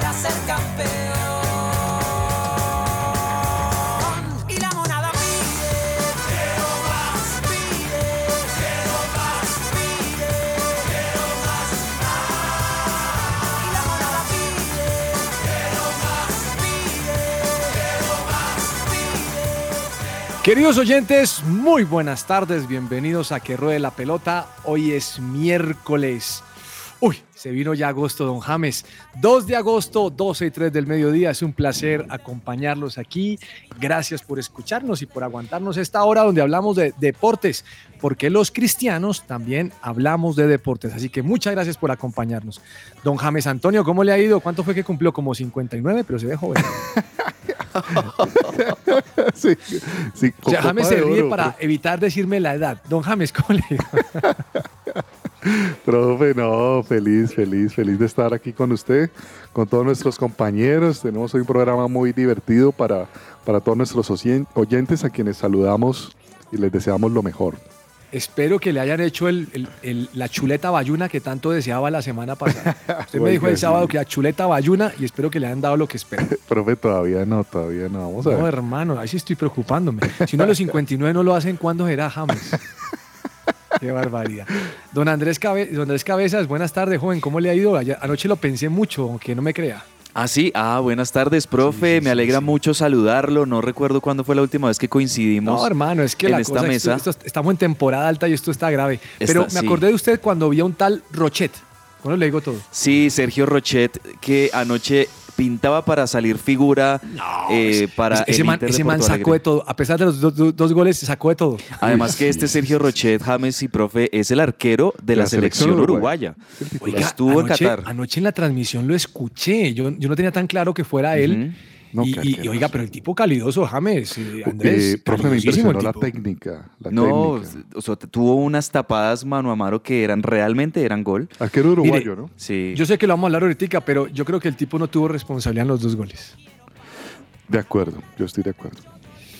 Para ser campeón. Y la monada pide, quiero más, pide, quiero más, pide, quiero más. Ah. Y la monada pide, quiero más, pide, quiero más, pide. Queridos oyentes, muy buenas tardes, bienvenidos a Que Ruede la Pelota. Hoy es miércoles. Uy, se vino ya agosto, don James. 2 de agosto, 12 y 3 del mediodía. Es un placer acompañarlos aquí. Gracias por escucharnos y por aguantarnos esta hora donde hablamos de deportes, porque los cristianos también hablamos de deportes. Así que muchas gracias por acompañarnos. Don James Antonio, ¿cómo le ha ido? ¿Cuánto fue que cumplió? Como 59, pero se ve joven. sí, sí, O sea, James se ríe oro, para evitar decirme la edad. Don James, ¿cómo le digo? Profe, no, feliz, feliz, feliz de estar aquí con usted, con todos nuestros compañeros. Tenemos hoy un programa muy divertido para, para todos nuestros oyen- oyentes a quienes saludamos y les deseamos lo mejor. Espero que le hayan hecho el- el- el- la chuleta bayuna que tanto deseaba la semana pasada. Usted me dijo el sí. sábado que la chuleta bayuna y espero que le hayan dado lo que espera. Profe, todavía no, todavía no. Vamos a No, ver. hermano, ahí sí estoy preocupándome. Si no, los 59 no lo hacen, ¿cuándo será James? Qué barbaridad. Don Andrés, Cabe- Don Andrés Cabezas, buenas tardes, joven. ¿Cómo le ha ido? Ayer- anoche lo pensé mucho, aunque no me crea. Ah, sí, ah, buenas tardes, profe. Sí, sí, Me alegra sí, mucho saludarlo. No recuerdo cuándo fue la última vez que coincidimos. No, hermano, es que en la esta cosa, mesa. esto- esto- estamos en temporada alta y esto está grave. Pero me acordé de usted cuando vi a un tal Rochet. Bueno, le digo todo. Sí, Sergio Rochet, que anoche pintaba para salir figura eh, para Ese- el man, Inter de ese man sacó Alegre. de todo. A pesar de los do- do- dos goles, sacó de todo. Además que este Sergio Rochet, James y profe, es el arquero de la, La selección selección uruguaya. uruguaya. Oiga, Estuvo anoche, en Qatar. Anoche en la transmisión lo escuché. Yo, yo no tenía tan claro que fuera él. No, y, oiga, pero el tipo calidoso, James. eh, Andrés, Eh, profe, me impresionó la técnica. La No, técnica. o sea, tuvo unas tapadas mano a mano que eran realmente eran gol. Arquero uruguayo, Mire, ¿no? Sí. Yo sé que lo vamos a hablar ahorita, pero yo creo que el tipo no tuvo responsabilidad en los dos goles. De acuerdo, yo estoy de acuerdo.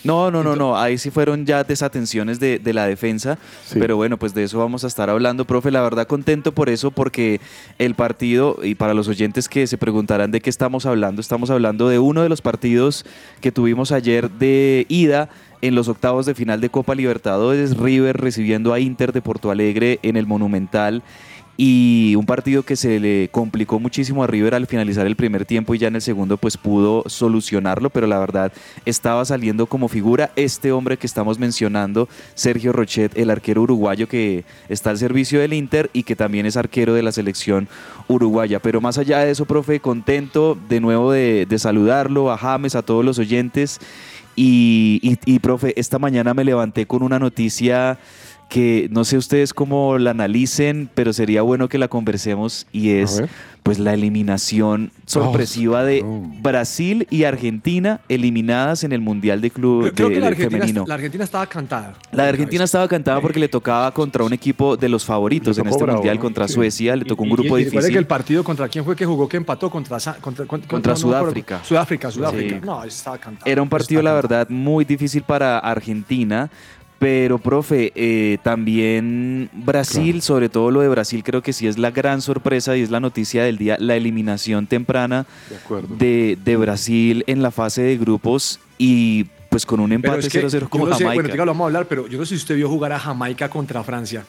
No, no, no, no. Ahí sí fueron ya desatenciones de, de la defensa. Sí. Pero bueno, pues de eso vamos a estar hablando, profe. La verdad contento por eso, porque el partido, y para los oyentes que se preguntarán de qué estamos hablando, estamos hablando de uno de los partidos que tuvimos ayer de ida en los octavos de final de Copa Libertadores, River recibiendo a Inter de Porto Alegre en el Monumental. Y un partido que se le complicó muchísimo a River al finalizar el primer tiempo y ya en el segundo pues pudo solucionarlo, pero la verdad estaba saliendo como figura este hombre que estamos mencionando, Sergio Rochet, el arquero uruguayo que está al servicio del Inter y que también es arquero de la selección uruguaya. Pero más allá de eso, profe, contento de nuevo de, saludarlo, a James, a todos los oyentes. Y, y, profe, esta mañana me levanté con una noticia que no sé ustedes cómo la analicen, pero sería bueno que la conversemos y es pues la eliminación sorpresiva de no. Brasil y Argentina eliminadas en el Mundial de Club Yo creo de- que la Argentina, femenino. la Argentina estaba cantada. La de Argentina estaba cantada porque le tocaba contra un equipo de los favoritos en este bravo, mundial ¿no? contra Sí. Suecia, le tocó un Y- y- grupo y recuerde difícil. que el partido contra quién fue que jugó que empató contra contra, contra, no. Sudáfrica. Sudáfrica, Sudáfrica. Sí. No, estaba cantada. Era un partido, la verdad, muy difícil para Argentina. Pero, profe, eh, también Brasil, sobre todo lo de Brasil, creo que sí es la gran sorpresa y es la noticia del día, la eliminación temprana De de, de Brasil en la fase de grupos y pues con un empate es que 0-0 como no sé, Jamaica. bueno, lo vamos a hablar, pero yo no sé si usted vio jugar a Jamaica contra Francia.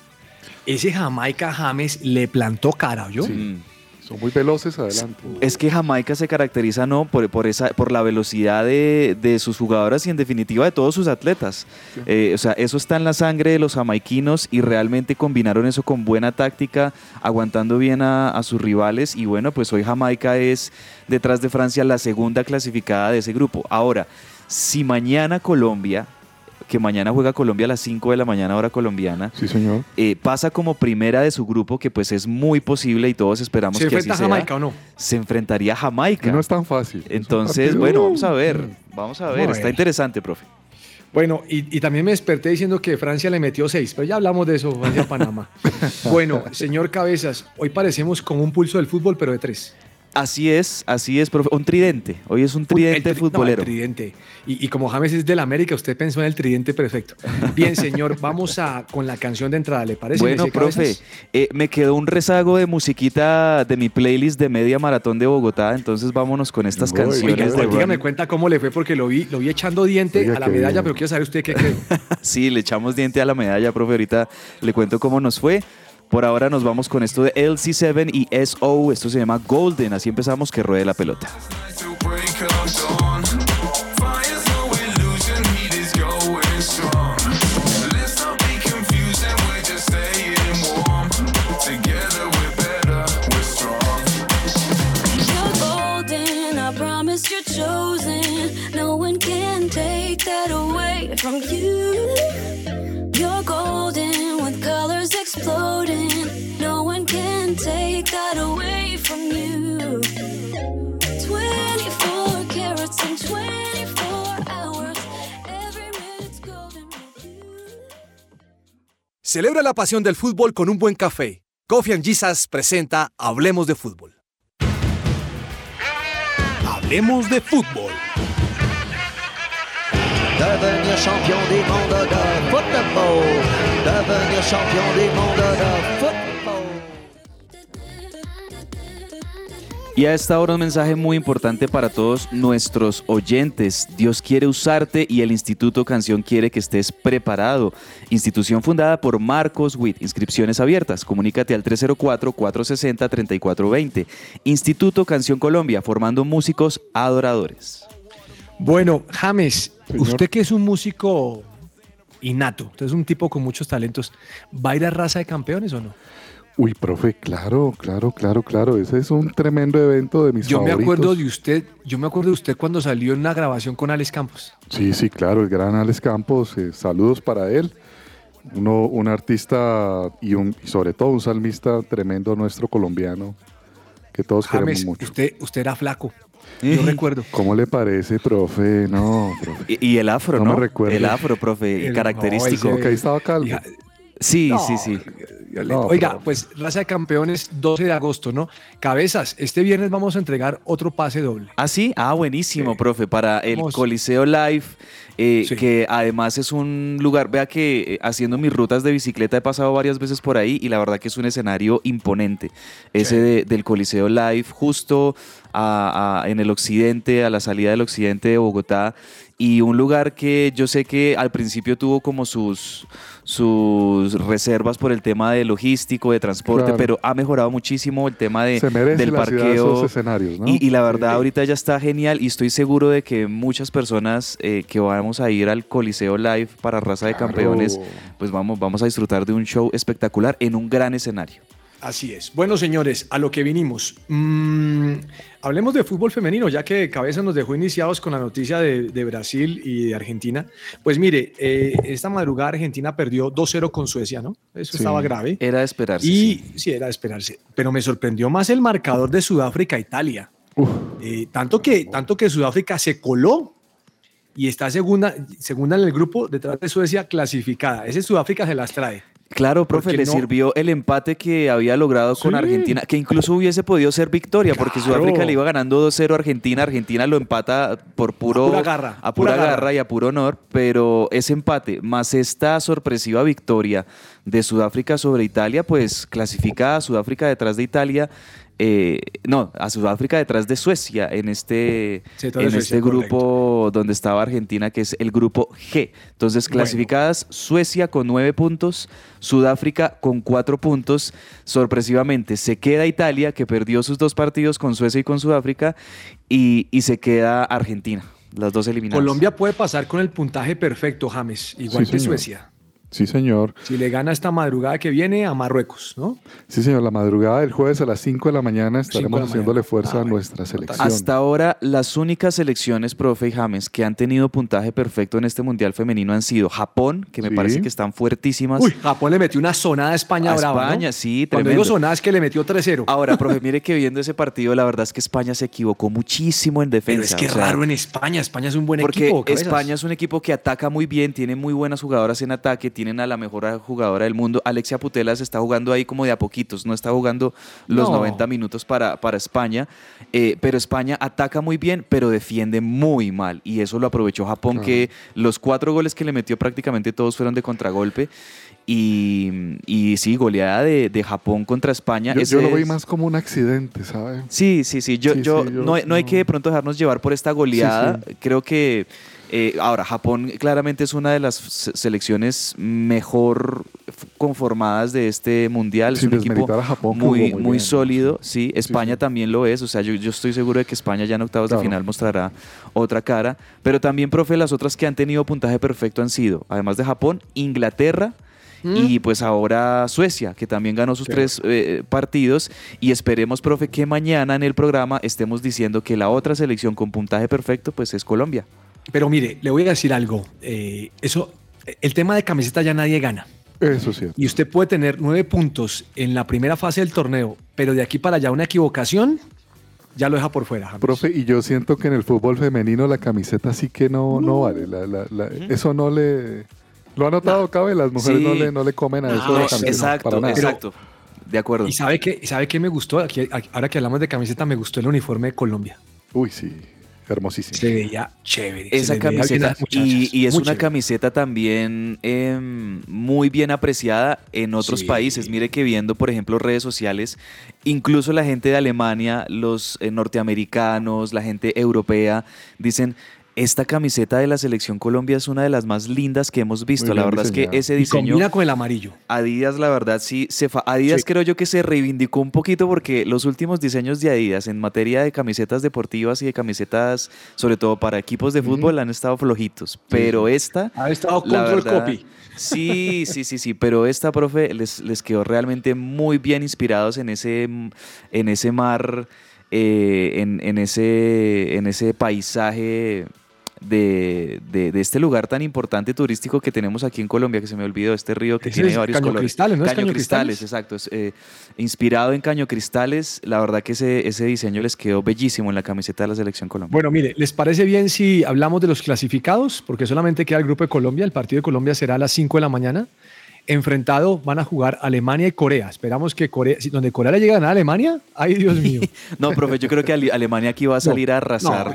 Ese Jamaica James le plantó cara, ¿yo? Mm. Son muy veloces adelante. Es que Jamaica se caracteriza no por, por esa, por la velocidad de, de sus jugadoras y en definitiva de todos sus atletas. Eh, o sea, eso está en la sangre de los jamaiquinos y realmente combinaron eso con buena táctica, aguantando bien a, a sus rivales. Y bueno, pues hoy Jamaica es detrás de Francia la segunda clasificada de ese grupo. Ahora, si mañana Colombia que mañana juega Colombia a las 5 de la mañana hora colombiana. Sí, señor. eh, pasa como primera de su grupo, que pues es muy posible y todos esperamos ¿Se que así enfrenta a sea. Jamaica o no? Se enfrentaría a Jamaica. No es tan fácil. Entonces, bueno, vamos a ver. Vamos a ver. Está interesante, profe. Bueno, y, y también me desperté diciendo que Francia le metió seis, pero ya hablamos de eso, Francia-Panamá. bueno, señor Cabezas, hoy parecemos como un pulso del fútbol, pero de tres. Así es, así es, profe. Un tridente. Hoy es un El tridente tri- no, futbolero. el tridente. Y, y como James es del América, usted pensó en el tridente perfecto. Bien, señor, vamos a con la canción de entrada, ¿le parece? Bueno, profe, eh, me quedó un rezago de musiquita de mi playlist de media maratón de Bogotá, entonces vámonos con estas Uy, canciones Oiga, de dígame cuenta cómo le fue, porque lo vi, lo vi echando diente Oiga, a la medalla, bien. pero quiero saber usted qué cree. Sí, le echamos diente a la medalla, profe. Ahorita le cuento cómo nos fue. Por ahora nos vamos con esto de LC7 y SO. Esto se llama Golden. Así empezamos que ruede la pelota. Celebra la pasión del fútbol con un buen café. Coffee and Jesus presenta Hablemos de Fútbol. Hablemos de Fútbol. Devenir champion des mondes de football. Devenir champion des mondes de football. Y a esta hora un mensaje muy importante para todos nuestros oyentes. Dios quiere usarte y el Instituto Canción quiere que estés preparado. Institución fundada por Marcos Witt. Inscripciones abiertas. Comunícate al 304-460-3420. Instituto Canción Colombia, formando músicos adoradores. Bueno, James, Señor. usted que es un músico innato, usted es un tipo con muchos talentos, ¿va a ir a raza de campeones o no? Uy, profe, claro, claro, claro, claro. Ese es un tremendo evento de mis Yo me acuerdo de usted, yo me acuerdo de usted cuando salió en una grabación con Alex Campos. Sí, sí, claro, el gran Alex Campos. eh, saludos para él. Uno, un artista y, un, y sobre todo un salmista tremendo nuestro colombiano que todos James, queremos mucho. usted, usted era flaco. Yo recuerdo. ¿Cómo le parece, profe? No, profe. Y, y el afro, No ¿no? me recuerdo. El afro, profe, El- característico. no, Ok, estaba calvo. Hija, Sí, no, sí, sí. No, Oiga, pero- pues raza de campeones 12 de agosto, ¿no? Cabezas, este viernes vamos a entregar otro pase doble. ¿Ah, sí? Ah, buenísimo, Sí. profe, para el Vamos. Coliseo Live, eh, Sí. que además es un lugar, vea que eh, haciendo mis rutas de bicicleta he pasado varias veces por ahí y la verdad que es un escenario imponente, ese de- del Coliseo Live, justo a- a- en el occidente, a la salida del occidente de Bogotá, y un lugar que yo sé que al principio tuvo como sus, sus reservas por el tema de logístico, de transporte, Claro. pero ha mejorado muchísimo el tema de, Se del parqueo. esos escenarios, ¿no? Y, y la verdad, Sí. ahorita ya está genial y estoy seguro de que muchas personas eh, que vamos a ir al Coliseo Live para Raza de. Campeones, pues vamos, vamos a disfrutar de un show espectacular en un gran escenario. Así es. Bueno, señores, a lo que vinimos. Mm, hablemos de fútbol femenino, ya que Cabeza nos dejó iniciados con la noticia de, de Brasil y de Argentina. Pues mire, eh, esta madrugada Argentina perdió 2-0 con Suecia, ¿no? Eso Sí. estaba grave. Era de esperarse. Y sí. sí. era de esperarse. Pero me sorprendió más el marcador de Sudáfrica-Italia. Eh, tanto, que, tanto que Sudáfrica se coló y está segunda, segunda en el grupo detrás de Suecia clasificada. Ese Sudáfrica se las trae. Claro, profe, le no- sirvió el empate que había logrado con Sí. Argentina, que incluso hubiese podido ser victoria, porque. Sudáfrica le iba ganando 2-0 a Argentina, Argentina lo empata por puro... A pura garra, a pura pura garra garra. y a puro honor, pero ese empate, más esta sorpresiva victoria de Sudáfrica sobre Italia, pues clasifica a Sudáfrica detrás de Italia eh, no, a Sudáfrica detrás de Suecia en este, Sí, en Suecia, este grupo donde estaba Argentina, que es el grupo G. Entonces, Bueno. clasificadas Suecia con nueve puntos, Sudáfrica con cuatro puntos. Sorpresivamente, se queda Italia, que perdió sus dos partidos con Suecia y con Sudáfrica, y, y se queda Argentina, las dos eliminadas. Colombia puede pasar con el puntaje perfecto, James, igual Sí, que señor. Suecia. Sí, señor. Si le gana esta madrugada que viene a Marruecos, ¿no? Sí, señor. La madrugada del jueves a las 5 de la mañana Cinco de estaremos la haciéndole mañana. fuerza Ah, a bueno. nuestra selección. Hasta ahora, las únicas selecciones, profe y James, que han tenido puntaje perfecto en este Mundial Femenino han sido Japón, que me Sí. parece que están fuertísimas. Uy, Japón le metió una sonada a España A brava, ¿no? España, sí, Cuando tremendo. digo sonada es que le metió 3-0. Ahora, profe, mire que viendo ese partido, la verdad es que España se equivocó muchísimo en defensa. Pero es que o sea, raro en España. España es un buen Porque equipo. cabezas. España es un equipo que ataca muy bien, tiene muy buenas jugadoras en ataque, tienen a la mejor jugadora del mundo. Alexia Putelas está jugando ahí como de a poquitos, no está jugando los No. 90 minutos para, para España, eh, pero España ataca muy bien, pero defiende muy mal. Y eso lo aprovechó Japón, que los cuatro goles que le metió prácticamente todos fueron de contragolpe. Y, y sí, goleada de, de Japón contra España. Yo, Ese yo lo vi es- más como un accidente, ¿sabe? Sí, sí, sí. Yo, Sí, yo, sí, yo- no, no hay que de pronto dejarnos llevar por esta goleada. Creo que eh, ahora Japón claramente es una de las se- selecciones mejor conformadas de este mundial. Sin es un equipo a Japón, que muy, muy sólido. sí. España sí. también lo es. O sea, yo, yo estoy seguro de que España ya en octavos Claro. de final mostrará otra cara. Pero también, profe, las otras que han tenido puntaje perfecto han sido, además de Japón, Inglaterra. Y pues ahora Suecia, que también ganó sus tres eh, partidos. Y esperemos, profe, que mañana en el programa estemos diciendo que la otra selección con puntaje perfecto, pues es Colombia. Pero mire, le voy a decir algo. Eh, eso, el tema de camiseta ya nadie gana. Eso es cierto. Y usted puede tener nueve puntos en la primera fase del torneo, pero de aquí para allá una equivocación ya lo deja por fuera. James. Profe, y yo siento que en el fútbol femenino la camiseta sí que no, no vale. La- la- la- Eso no le... ¿Lo ha notado, Cabe? Las mujeres Sí. no, le, no le comen a No, eso de la no, camiseta. exacto, nada. exacto. De acuerdo. ¿Y sabe qué, sabe qué me gustó? Aquí- ahora que hablamos de camiseta, me gustó el uniforme de Colombia. Uy, sí. Hermosísimo. Se veía chévere. Esa camiseta y, y es Muy una chévere. camiseta también em, muy bien apreciada en otros Sí. países. Mire que viendo, por ejemplo, redes sociales, incluso la gente de Alemania, los eh, norteamericanos, la gente europea, dicen, esta camiseta de la selección Colombia es una de las más lindas que hemos visto. Muy La verdad es que ese Y diseño... combina con el amarillo. Adidas, la verdad, sí, se fa- Adidas Sí. creo yo que se reivindicó un poquito porque los últimos diseños de Adidas en materia de camisetas deportivas y de camisetas, sobre todo para equipos de fútbol, han estado flojitos. Pero esta... Ha estado la control verdad, copy. Sí, sí, sí, sí, pero esta, profe, les, les quedó realmente muy bien inspirados en ese, en ese mar, eh, en, en ese, en ese paisaje de, de- de este lugar tan importante turístico que tenemos aquí en Colombia, que se me olvidó, este río que Ese tiene varios Caño colores. Cristales, ¿no es Caño, Caño Cristales, Cristales? exacto. es, eh, inspirado en Caño Cristales, la verdad que ese, ese diseño les quedó bellísimo en la camiseta de la Selección Colombia. Bueno, mire, ¿les parece bien si hablamos de los clasificados? Porque solamente queda el grupo de Colombia. El partido de Colombia será a las 5 de la mañana. Enfrentado van a jugar Alemania y Corea. Esperamos que Corea, si donde Corea le llega a ganar a Alemania, ay Dios mío. No, profe, yo creo que Ale- Alemania aquí va a salir a arrasar.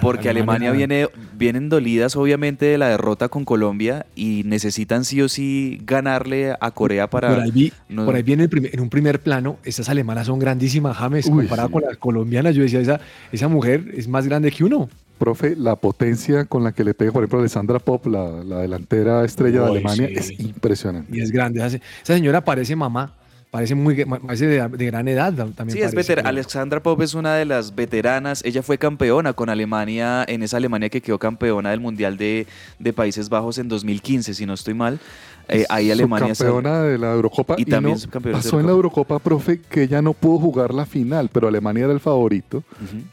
Porque Alemania, Alemania- viene vienen dolidas obviamente de la derrota con Colombia y necesitan sí o sí ganarle a Corea para por ahí, vi- no- por ahí viene el primer- en un primer plano, esas alemanas son grandísimas, James, comparada sí. con las colombianas. Yo decía, esa, esa mujer es más grande que uno. Profe, la potencia con la que le pega, por ejemplo, Alessandra Pop, la, la delantera estrella de Alemania, sí. es impresionante. Y es grande. Esa, se- esa señora parece mamá, parece muy parece de, de gran edad tam- también. Sí, es veterana. pero- Alexandra Pop es una de las veteranas. Ella fue campeona con Alemania, en esa Alemania que quedó campeona del Mundial de, de Países Bajos en 2015, si no estoy mal. Eh, ahí Alemania... Subcampeona de la Eurocopa. Y también no, pasó en la Eurocopa, profe, que ella no pudo jugar la final, pero Alemania era el favorito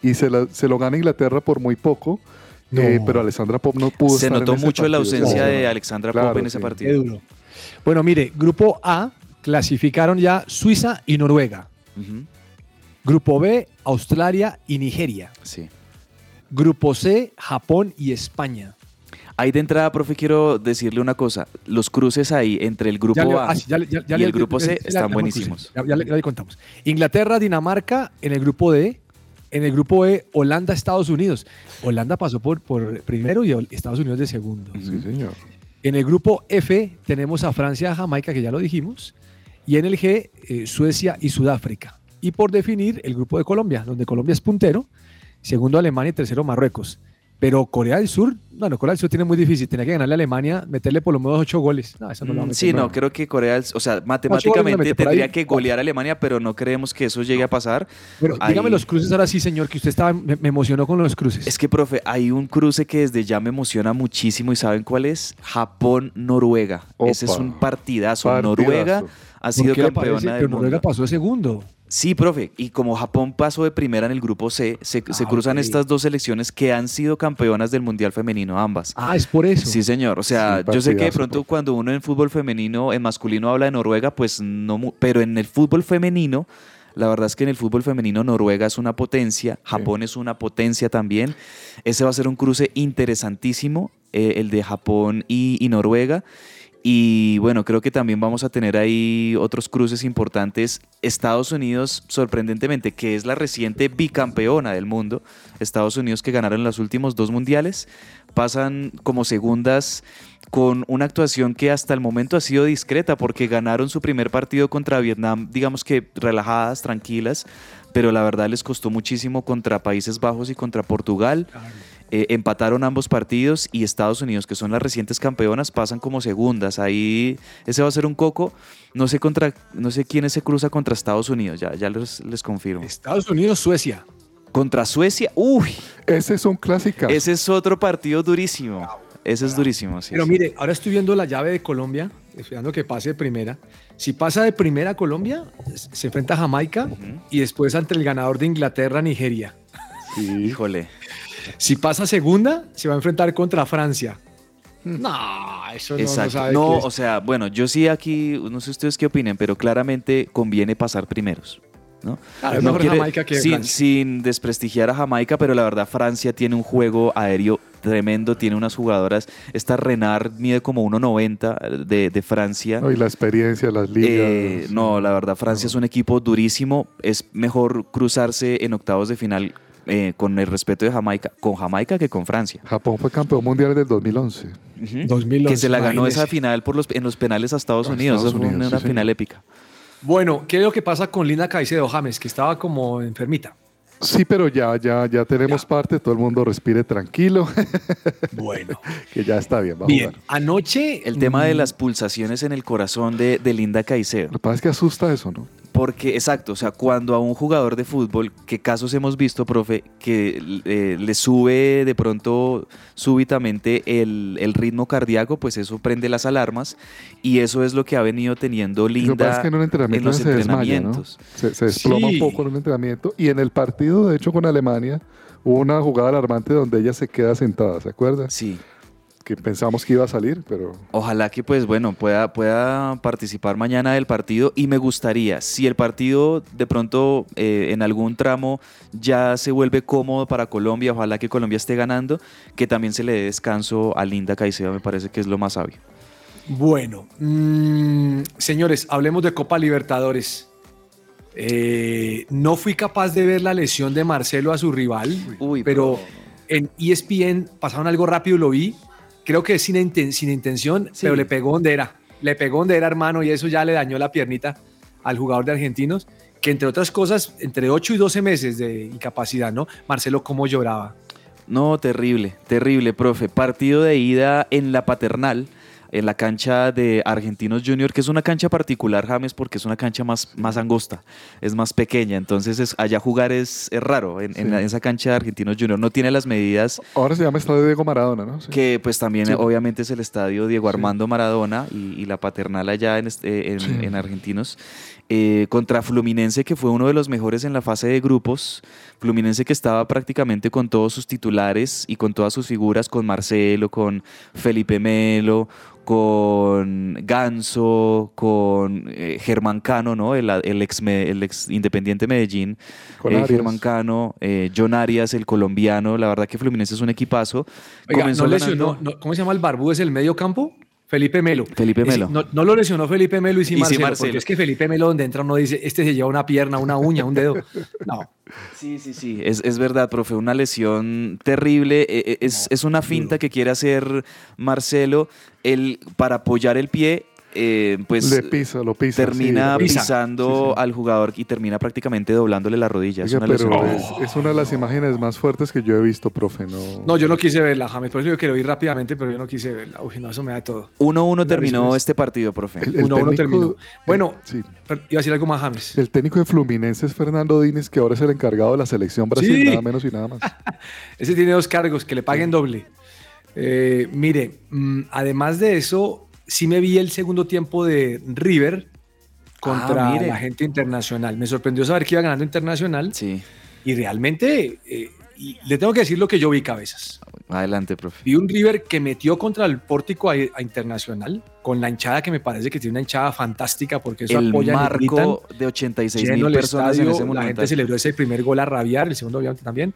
y se, la- se lo gana Inglaterra por muy poco. No. eh, pero Alessandra Pop no pudo Se estar notó en ese mucho la ausencia de Alexandra Claro, Pop en ese sí. Qué partido. duro. Bueno, mire, grupo A clasificaron ya Suiza y Noruega. Grupo B, Australia y Nigeria. Sí. Grupo C, Japón y España. Ahí de entrada, profe, quiero decirle una cosa. Los cruces ahí entre el grupo Ya A ah, sí, ya le- ya- ya y el grupo C ya le- están buenísimos. Ya, ya le, ya le contamos. Inglaterra, Dinamarca en el grupo D. En el grupo E, Holanda, Estados Unidos. Holanda pasó por, por primero y Estados Unidos de segundo. Sí, señor. En el grupo F tenemos a Francia, Jamaica, que ya lo dijimos. Y en el G, eh, Suecia y Sudáfrica. y por definir el grupo de Colombia, donde Colombia es puntero, segundo Alemania y tercero Marruecos. Pero Corea del Sur, bueno, Corea del Sur tiene muy difícil, tenía que ganarle a Alemania, meterle por lo menos ocho goles. No, eso no lo Mm, Sí, no, creo que Corea, del- o sea, matemáticamente tendría que golear a Alemania, pero no creemos que eso llegue a pasar. Pero Ahí- dígame los cruces ahora sí, señor, que usted estaba, me, me emocionó con los cruces. Es que, profe, hay un cruce que desde ya me emociona muchísimo y ¿saben cuál es? Japón-Noruega. Ese es un partidazo. Partidazo. Noruega ha ¿Por sido campeona que del Noruega mundo. pasó segundo. Sí, profe. Y como Japón pasó de primera en el grupo C, se, se Ah, cruzan estas dos selecciones que han sido campeonas del Mundial Femenino, ambas. Ah, es por eso. Sí, señor. O sea, Sí, yo sé que de pronto cuando uno en fútbol femenino, en masculino habla de Noruega, pues no, mu- pero en el fútbol femenino, la verdad es que en el fútbol femenino Noruega es una potencia, Japón es una potencia también. Ese va a ser un cruce interesantísimo, eh, el de Japón y, y Noruega. Y bueno, creo que también vamos a tener ahí otros cruces importantes. Estados Unidos, sorprendentemente, que es la reciente bicampeona del mundo. Estados Unidos que ganaron los últimos dos mundiales, pasan como segundas con una actuación que hasta el momento ha sido discreta porque ganaron su primer partido contra Vietnam, digamos que relajadas, tranquilas, pero la verdad les costó muchísimo contra Países Bajos y contra Portugal. Eh, empataron ambos partidos y Estados Unidos, que son las recientes campeonas, pasan como segundas. Ahí ese va a ser un coco. No sé contra, no sé quién se cruza contra Estados Unidos, ya, ya les, les confirmo. Estados Unidos, Suecia. Contra Suecia, uy, Ese es un clásico. ese es otro partido durísimo. Ese es durísimo, sí. Pero mire, ahora estoy viendo la llave de Colombia, esperando que pase de primera. Si pasa de primera a Colombia, se enfrenta a Jamaica y después ante el ganador de Inglaterra, Nigeria. Híjole. Si pasa segunda, se va a enfrentar contra Francia. No, eso no, no Exacto. sabe No, es. o sea, bueno, yo sí aquí, no sé ustedes qué opinen, pero claramente conviene pasar primeros. ¿no? Claro, No mejor quiere- Jamaica que sin, Francia. sin desprestigiar a Jamaica, pero la verdad Francia tiene un juego aéreo tremendo, tiene unas jugadoras, esta Renard mide como 1.90 de, de Francia. No, y la experiencia, las ligas. Eh, no, la verdad, Francia es un equipo durísimo. Es mejor cruzarse en octavos de final eh, con el respeto de Jamaica, con Jamaica que con Francia. Japón fue campeón mundial del 2011. Ujú. 2011, que se la ganó imagínese. esa final por los, en los penales a Estados A Unidos. Estados Eso fue una sí, final épica. Bueno, ¿qué es lo que pasa con Linda Caicedo James, que estaba como enfermita? Sí, pero ya, ya, ya tenemos parte, todo el mundo respire tranquilo, Bueno. que ya está bien, va a Bien, jugar. anoche... El tema de mm, las pulsaciones en el corazón de, de Linda Caicedo. Lo que pasa es que asusta eso, ¿no? Porque, exacto, o sea, cuando a un jugador de fútbol, ¿qué casos hemos visto, profe, que eh, le sube de pronto súbitamente el, el ritmo cardíaco, pues eso prende las alarmas y eso es lo que ha venido teniendo Lo que pasa Linda es que en un entrenamiento los se desmaya, ¿no? entrenamientos. Se, se desploma Sí. un poco en un entrenamiento. Y en el partido, de hecho, con Alemania, hubo una jugada alarmante donde ella se queda sentada, ¿se acuerda? Sí. Que pensamos que iba a salir, pero Ojalá que pues bueno pueda, pueda participar mañana del partido y me gustaría, si el partido de pronto eh, en algún tramo ya se vuelve cómodo para Colombia, ojalá que Colombia esté ganando, que también se le dé descanso a Linda Caicedo, me parece que es lo más sabio. Bueno, mm, señores, hablemos de Copa Libertadores. Eh, no fui capaz de ver la lesión de Marcelo a su rival, Uy, pero en E ESPN pasaron algo rápido y lo vi. Creo que es sin, inten- sin intención, Sí. pero le pegó donde era. Le pegó donde era, hermano, y eso ya le dañó la piernita al jugador de Argentinos, que entre otras cosas, entre 8 y 12 meses de incapacidad, ¿no? Marcelo, cómo lloraba. No, terrible, terrible, profe. Partido de ida en la paternal, en la cancha de Argentinos Junior, que es una cancha particular, James, porque es una cancha más, más angosta, es más pequeña. Entonces, es- allá jugar es, es raro en, en Sí. la- en esa cancha de Argentinos Junior. No tiene las medidas ahora se llama Estadio Diego Maradona, ¿no? Sí. que, pues también, Sí. obviamente, es el estadio Diego. Armando Maradona y, y la paternal allá en, este- en Argentinos. Eh, contra Fluminense, que fue uno de los mejores en la fase de grupos. Fluminense que estaba prácticamente con todos sus titulares y con todas sus figuras, con Marcelo, con Felipe Melo, con Ganso, con eh, Germán Cano, ¿no? El, el ex, el ex Independiente Medellín, Con eh, Arias. Germán Cano, eh, John Arias, el colombiano. La verdad que Fluminense es un equipazo. Oiga, Comenzó no ganando- lesionó, no- ¿cómo se llama el barbudo? ¿Es el medio campo? Felipe Melo. Felipe Es- Melo. No, no lo lesionó Felipe Melo y sí Y sí Marcelo, Marcelo. porque es que Felipe Melo donde entra uno dice, este se lleva una pierna, una uña, un dedo. No, Sí, sí, sí, es, es verdad, profe, una lesión terrible. eh, eh, Es, es una finta que quiere hacer Marcelo el, para apoyar el pie. Eh, pues Le pisa, lo pisa. termina sí, Pisa. pisando Sí, sí. al jugador y termina prácticamente doblándole la rodilla. Es Oiga, una es, es una de las imágenes más fuertes que yo he visto, profe. No, No, yo no quise verla, James. Por eso yo quiero ir rápidamente, pero yo no quise verla. Uy, no, eso me da todo. 1-1 terminó este partido, profe. El- el 1-1 técnico- terminó. Bueno, Sí. pero iba a decir algo más, James. El técnico de Fluminense es Fernando Dínez, que ahora es el encargado de la selección Brasil, Sí. nada menos y nada más. Ese tiene dos cargos, que le paguen doble. Eh, mire, mm, además de eso, sí me vi el segundo tiempo de River contra Ah, la gente internacional. Me sorprendió saber que iba ganando internacional Sí, y realmente eh, y le tengo que decir lo que yo vi, cabezas. adelante, profe. Vi un River que metió contra el pórtico a, a Internacional con la hinchada que me parece que tiene una hinchada fantástica porque eso El apoyan y gritan. marco de 86 lleno mil personas estadio, en ese la gente celebró ese primer gol a rabiar, el segundo obviamente también,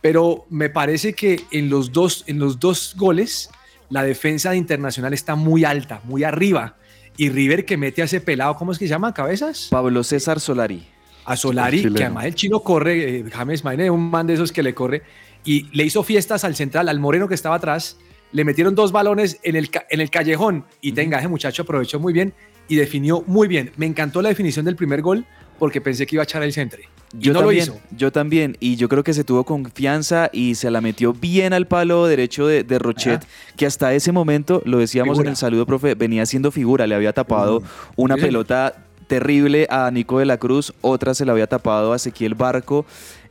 pero me parece que en los dos, en los dos goles la defensa de Internacional está muy alta, muy arriba, y River que mete a ese pelado, ¿cómo es que se llama? ¿Cabezas? Pablo César Solari. A Solari, chileno. que además el chino corre, eh, James Maine, un man de esos que le corre, y le hizo fiestas al central, al moreno que estaba atrás, le metieron dos balones en el, en el callejón, y tenga, ese muchacho aprovechó muy bien y definió muy bien. Me encantó la definición del primer gol porque pensé que iba a echar el centre. Yo no también, lo hizo. yo también, y yo creo que se tuvo confianza y se la metió bien al palo derecho de, de Rochet, que hasta ese momento, lo decíamos Figura. en el saludo, profe, venía siendo figura, le había tapado una Sí, señor. pelota terrible a Nico de la Cruz, otra se la había tapado a Ezequiel Barco.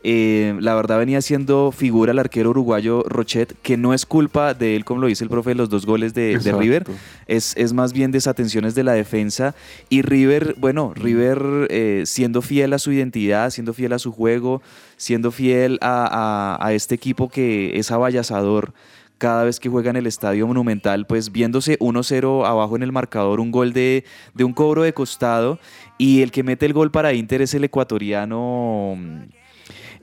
Eh, la verdad venía siendo figura el arquero uruguayo Rochet, que no es culpa de él, como lo dice el profe, de los dos goles de. River, es, es más bien desatenciones de la defensa. Y River, bueno, River eh, siendo fiel a su identidad, siendo fiel a su juego, siendo fiel a, a- a este equipo que es avallazador cada vez que juega en el Estadio Monumental, pues viéndose 1-0 abajo en el marcador, un gol de, de un cobro de costado, y el que mete el gol para Inter es el ecuatoriano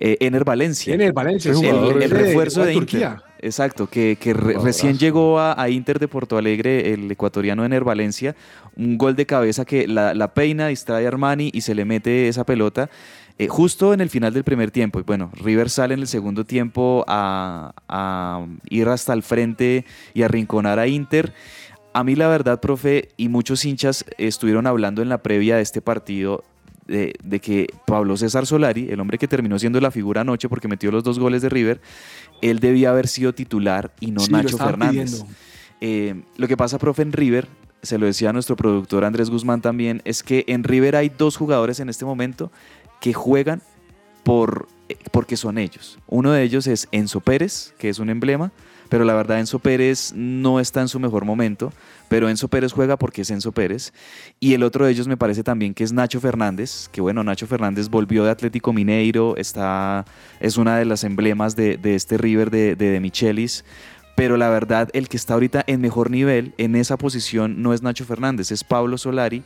eh, Ener Valencia. El Valencia, El, refuerzo de, de Inter. Turquía. Exacto, que, que re- Jugadorazo. recién llegó a, a Inter de Porto Alegre, el ecuatoriano Ener Valencia. Un gol de cabeza que la, la peina, distrae a Armani y se le mete esa pelota. eh, justo en el final del primer tiempo. Y bueno, River sale en el segundo tiempo a, a ir hasta el frente y a rinconar a Inter. A mí la verdad, profe, y muchos hinchas estuvieron hablando en la previa de este partido de, de que Pablo César Solari, el hombre que terminó siendo la figura anoche porque metió los dos goles de River, él debía haber sido titular y no Sí, Nacho Fernández. Eh, lo que pasa, profe, en River, se lo decía nuestro productor Andrés Guzmán también, es que en River hay dos jugadores en este momento que juegan por, eh, porque son ellos. Uno de ellos es Enzo Pérez, que es un emblema, pero la verdad Enzo Pérez no está en su mejor momento, pero Enzo Pérez juega porque es Enzo Pérez. Y el otro de ellos me parece también que es Nacho Fernández, que bueno, Nacho Fernández volvió de Atlético Mineiro, está, es una de las emblemas de, este River de, de, de Michelis. Pero la verdad, el que está ahorita en mejor nivel en esa posición no es Nacho Fernández, es Pablo Solari.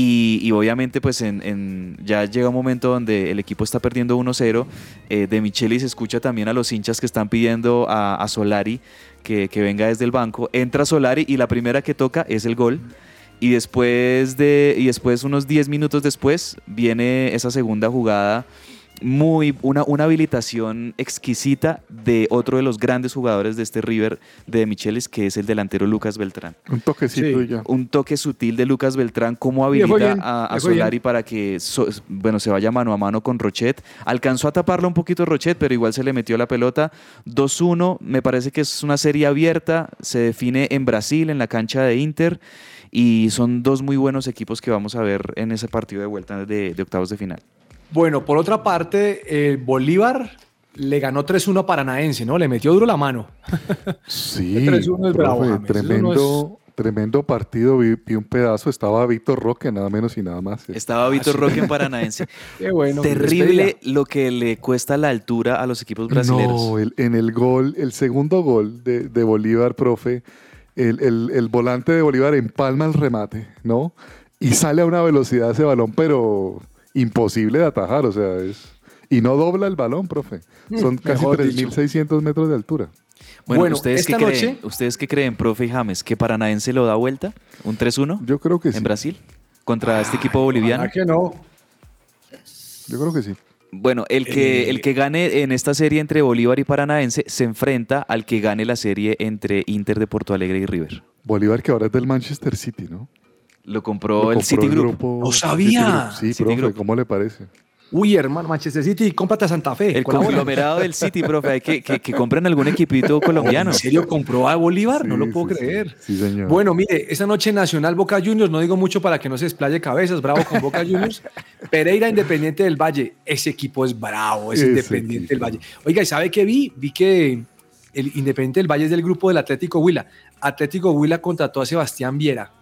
Y, y obviamente, pues en, en- ya llega un momento donde el equipo está perdiendo 1-0. eh, de Micheli se escucha también a los hinchas que están pidiendo a, Solari que, que venga desde el banco. Entra Solari y la primera que toca es el gol. Y después de y después unos 10 minutos después viene esa segunda jugada muy una, una habilitación exquisita de otro de los grandes jugadores de este River de Michelis que es el delantero Lucas Beltrán. Un toquecito Sí. y ya. Un toque sutil de Lucas Beltrán, cómo habilita bien, a, a bien. Solari para que so- bueno, se vaya mano a mano con Rochet. Alcanzó a taparlo un poquito Rochet, pero igual se le metió la pelota. 2-1, me parece que es una serie abierta, se define en Brasil, en la cancha de Inter, y son dos muy buenos equipos que vamos a ver en ese partido de vuelta de, de octavos de final. Bueno, por otra parte, el Bolívar le ganó 3-1 a Paranaense, ¿no? Le metió duro la mano. Sí, El 3-1 es profe, bravo, James, eso tremendo, tremendo partido. Vi, vi un pedazo, estaba Víctor Roque, nada menos y nada más. Estaba Víctor Roque en Paranaense. Qué bueno. Terrible lo que le cuesta la altura a los equipos brasileños. No, el- en el gol, el segundo gol de, de Bolívar, profe, el, el- el volante de Bolívar empalma el remate, ¿no? Y sale a una velocidad ese balón, pero imposible de atajar, o sea, es... Y no dobla el balón, profe. Son casi mejor dicho. 3.600 metros de altura. Bueno, Bueno, ¿ustedes, qué esta creen? noche- ¿ustedes qué creen, profe y James? ¿Que Paranaense lo da vuelta? ¿Un 3-1 Yo creo que sí. en Brasil? ¿Contra este equipo boliviano? ¿Verdad que no? Yo creo que sí. Bueno, el que, Eh, el que gane en esta serie entre Bolívar y Paranaense se enfrenta al que gane la serie entre Inter de Porto Alegre y River. Bolívar que ahora es del Manchester City, ¿no? Lo compró Lo el compró Citigroup. No sabía. Citigroup. Sí, Citigroup. profe, ¿cómo le parece? Uy, hermano, Manchester City, cómprate a Santa Fe. El colabora. conglomerado del City, profe. Hay que, que, que compren algún equipito colombiano. ¿En serio compró a Bolívar? no Sí, lo puedo sí, creer. Sí, señor. Bueno, mire, esta noche Nacional Boca Juniors, no digo mucho para que no se explaye cabezas, bravo con Boca Juniors. Pereira Independiente del Valle, ese equipo es bravo, es Ese Independiente del. Valle. Oiga, ¿y sabe qué vi? Vi que el Independiente del Valle es del grupo del Atlético Huila. Atlético Huila contrató a Sebastián Viera.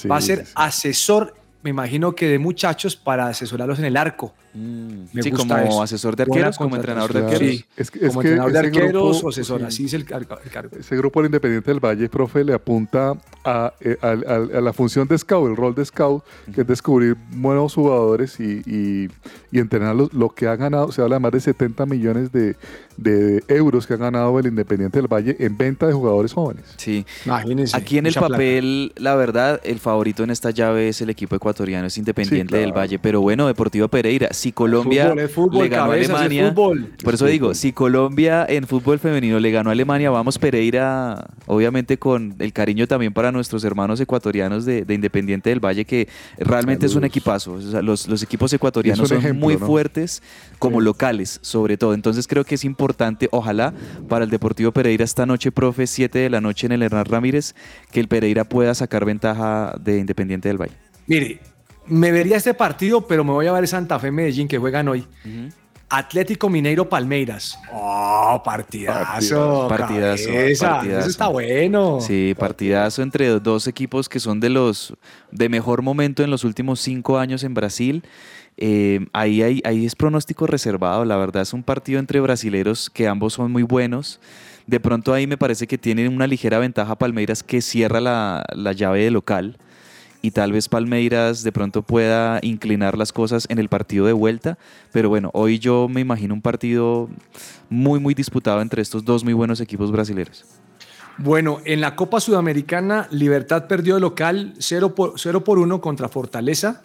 Sí, Va a ser sí, sí. asesor, me imagino que de muchachos para asesorarlos en el arco. Mm, Me sí, gusta como eso. asector de arqueros, como entrenador de arqueros. Sí. Es que, es Como que entrenador de ese arqueros grupo- o asesor, sí. así es el, cargo- el cargo. Ese grupo del Independiente del Valle, profe, le apunta a, eh, a- a- a la función de scout, el rol de scout, que es descubrir buenos jugadores y, y, y entrenarlos. Lo que ha ganado, se habla de más de 70 millones de, de euros que ha ganado el Independiente del Valle en venta de jugadores jóvenes. Sí. Imagínense. Aquí en el plata. papel, la verdad, el favorito en esta llave es el equipo ecuatoriano, es Independiente Sí, del. Valle. Pero bueno, Deportivo Pereira, si Colombia Fútbol, es fútbol, le ganó a Alemania, fútbol. por eso Es digo, si Colombia en fútbol femenino le ganó a Alemania, vamos Pereira, obviamente con el cariño también para nuestros hermanos ecuatorianos de, de Independiente del Valle, que realmente es un Saludos. equipazo. O sea, los, los equipos ecuatorianos son ejemplo, muy ¿no? fuertes como Sí. locales, sobre todo. Entonces creo que es importante, ojalá, para el Deportivo Pereira esta noche, profe, 7 de la noche en el Hernán Ramírez, que el Pereira pueda sacar ventaja de Independiente del Valle. Mire, me vería este partido, pero me voy a ver Santa Fe Medellín que juegan hoy. Atlético Mineiro Palmeiras. Oh, partidazo. Partidazo, cabeza. partidazo. Eso está bueno. Sí, partidazo entre dos equipos que son de los de mejor momento en los últimos cinco años en Brasil. Eh, ahí, ahí, ahí es pronóstico reservado, la verdad es un partido entre brasileros que ambos son muy buenos. De pronto ahí me parece que tienen una ligera ventaja Palmeiras que cierra la, la llave de local y tal vez Palmeiras de pronto pueda inclinar las cosas en el partido de vuelta. Pero bueno, hoy yo me imagino un partido muy, muy disputado entre estos dos muy buenos equipos brasileños. Bueno, en la Copa Sudamericana, Libertad perdió de local 0 por, 0 por 1 contra Fortaleza.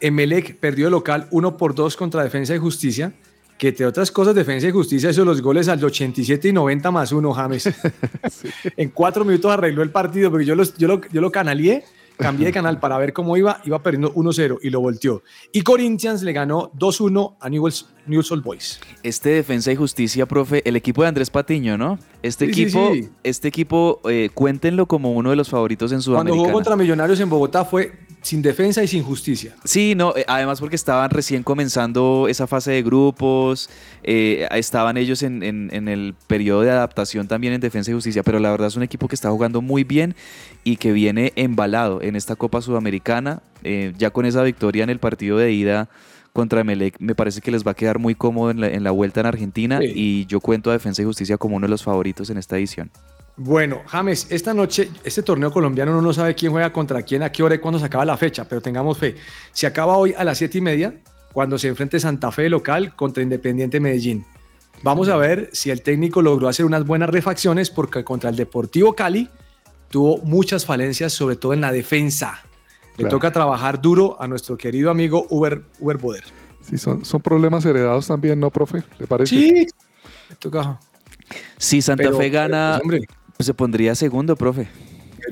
Emelec perdió de local 1 por 2 contra Defensa y Justicia. Que entre otras cosas, Defensa y Justicia hizo los goles al 87 y 90 más 1, James. En cuatro minutos arregló el partido, porque yo, los- yo, lo, yo lo canalié, cambié de canal para ver cómo iba, iba perdiendo 1-0 y lo volteó. Y Corinthians le ganó 2-1 a Newell's, Newell's Old Boys. Este Defensa y Justicia, profe, el equipo de Andrés Patiño, ¿no? Este Sí, equipo, sí. este equipo, eh, cuéntenlo como uno de los favoritos en Cuando Sudamericana. jugó contra Millonarios en Bogotá fue sin defensa y sin justicia. Sí, no, eh, además porque estaban recién comenzando esa fase de grupos, eh, estaban ellos en, en- en el periodo de adaptación también en Defensa y Justicia, pero la verdad es un equipo que está jugando muy bien y que viene embalado en esta Copa Sudamericana, eh, ya con esa victoria en el partido de ida contra Melec, me parece que les va a quedar muy cómodo en la, en la vuelta en Argentina Sí. y yo cuento a Defensa y Justicia como uno de los favoritos en esta edición. Bueno, James, esta noche, este torneo colombiano uno no sabe quién juega contra quién, a qué hora y cuándo se acaba la fecha, pero tengamos fe. Se acaba hoy a las siete y media, cuando se enfrente Santa Fe local contra Independiente Medellín. Vamos a ver si el técnico logró hacer unas buenas refacciones, porque contra el Deportivo Cali tuvo muchas falencias, sobre todo en la defensa. Le Claro. toca trabajar duro a nuestro querido amigo Uber, Uber Boder. Sí, son, son problemas heredados también, ¿no, profe? ¿Le parece? Sí, le toca. Si Santa Pero, Fe pero, gana, pues, se pondría segundo, profe.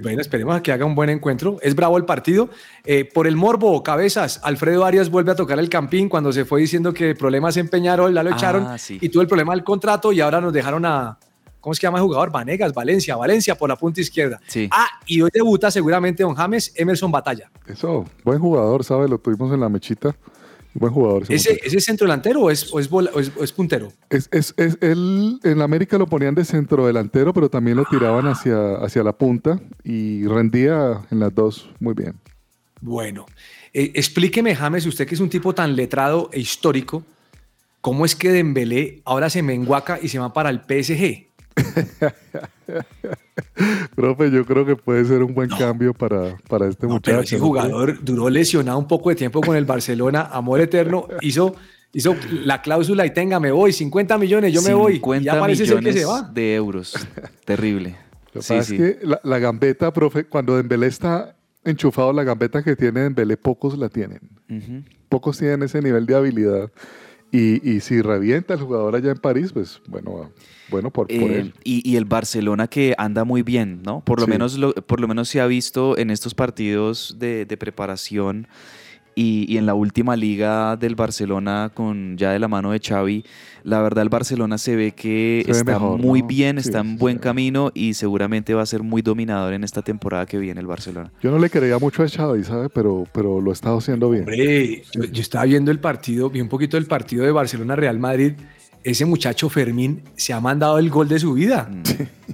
Bueno, esperemos a que haga un buen encuentro. Es bravo el partido. Eh, por el morbo, cabezas, Alfredo Arias vuelve a tocar el campín cuando se fue diciendo que el problema es en Peñarol, ya lo Ah, echaron sí. y tuvo el problema del contrato y ahora nos dejaron a, ¿cómo se llama el jugador? Vanegas, Valencia, Valencia por la punta izquierda. Sí. Ah, y hoy debuta seguramente don James Emerson Batalla. Eso, buen jugador, ¿sabe? Lo tuvimos en la mechita. Buen jugador. ese ¿Ese, ese es centro delantero o es, o es, bola- o es- o es puntero? Es, es, es- él en América lo ponían de centro delantero, pero también lo tiraban hacia, hacia la punta y rendía en las dos muy bien. Bueno, eh, explíqueme, James, usted que es un tipo tan letrado e histórico, ¿cómo es que Dembélé ahora se menguaca y se va para el PSG? Profe, yo creo que puede ser un buen cambio para, para este No, muchacho. pero ese ¿no? jugador duró lesionado un poco de tiempo con el Barcelona, amor eterno, hizo, hizo la cláusula y tenga, me voy, 50 millones, yo me voy. Y 50 ya parece ser que millones se va. de euros. Terrible. Lo que Sí, pasa sí. es que la, la gambeta, profe, cuando Dembélé está enchufado, la gambeta que tiene Dembélé, pocos la tienen. Pocos tienen ese nivel de habilidad. Y, y si revienta el jugador allá en París, pues bueno, bueno por, por Eh, él. y, y el Barcelona que anda muy bien, ¿no? Por lo, Sí. menos, lo- por lo menos se ha visto en estos partidos de, de preparación y, y en la última liga del Barcelona con ya de la mano de Xavi, la verdad el Barcelona se ve que Se ve está mejor, muy ¿no? bien, Sí, está en buen sí. camino y seguramente va a ser muy dominador en esta temporada que viene el Barcelona. Yo no le creía mucho a Xavi, ¿sabe? Pero, pero lo ha estado haciendo bien. Hombre, yo, yo estaba viendo el partido, vi un poquito del partido de Barcelona-Real Madrid. Ese muchacho Fermín se ha mandado el gol de su vida.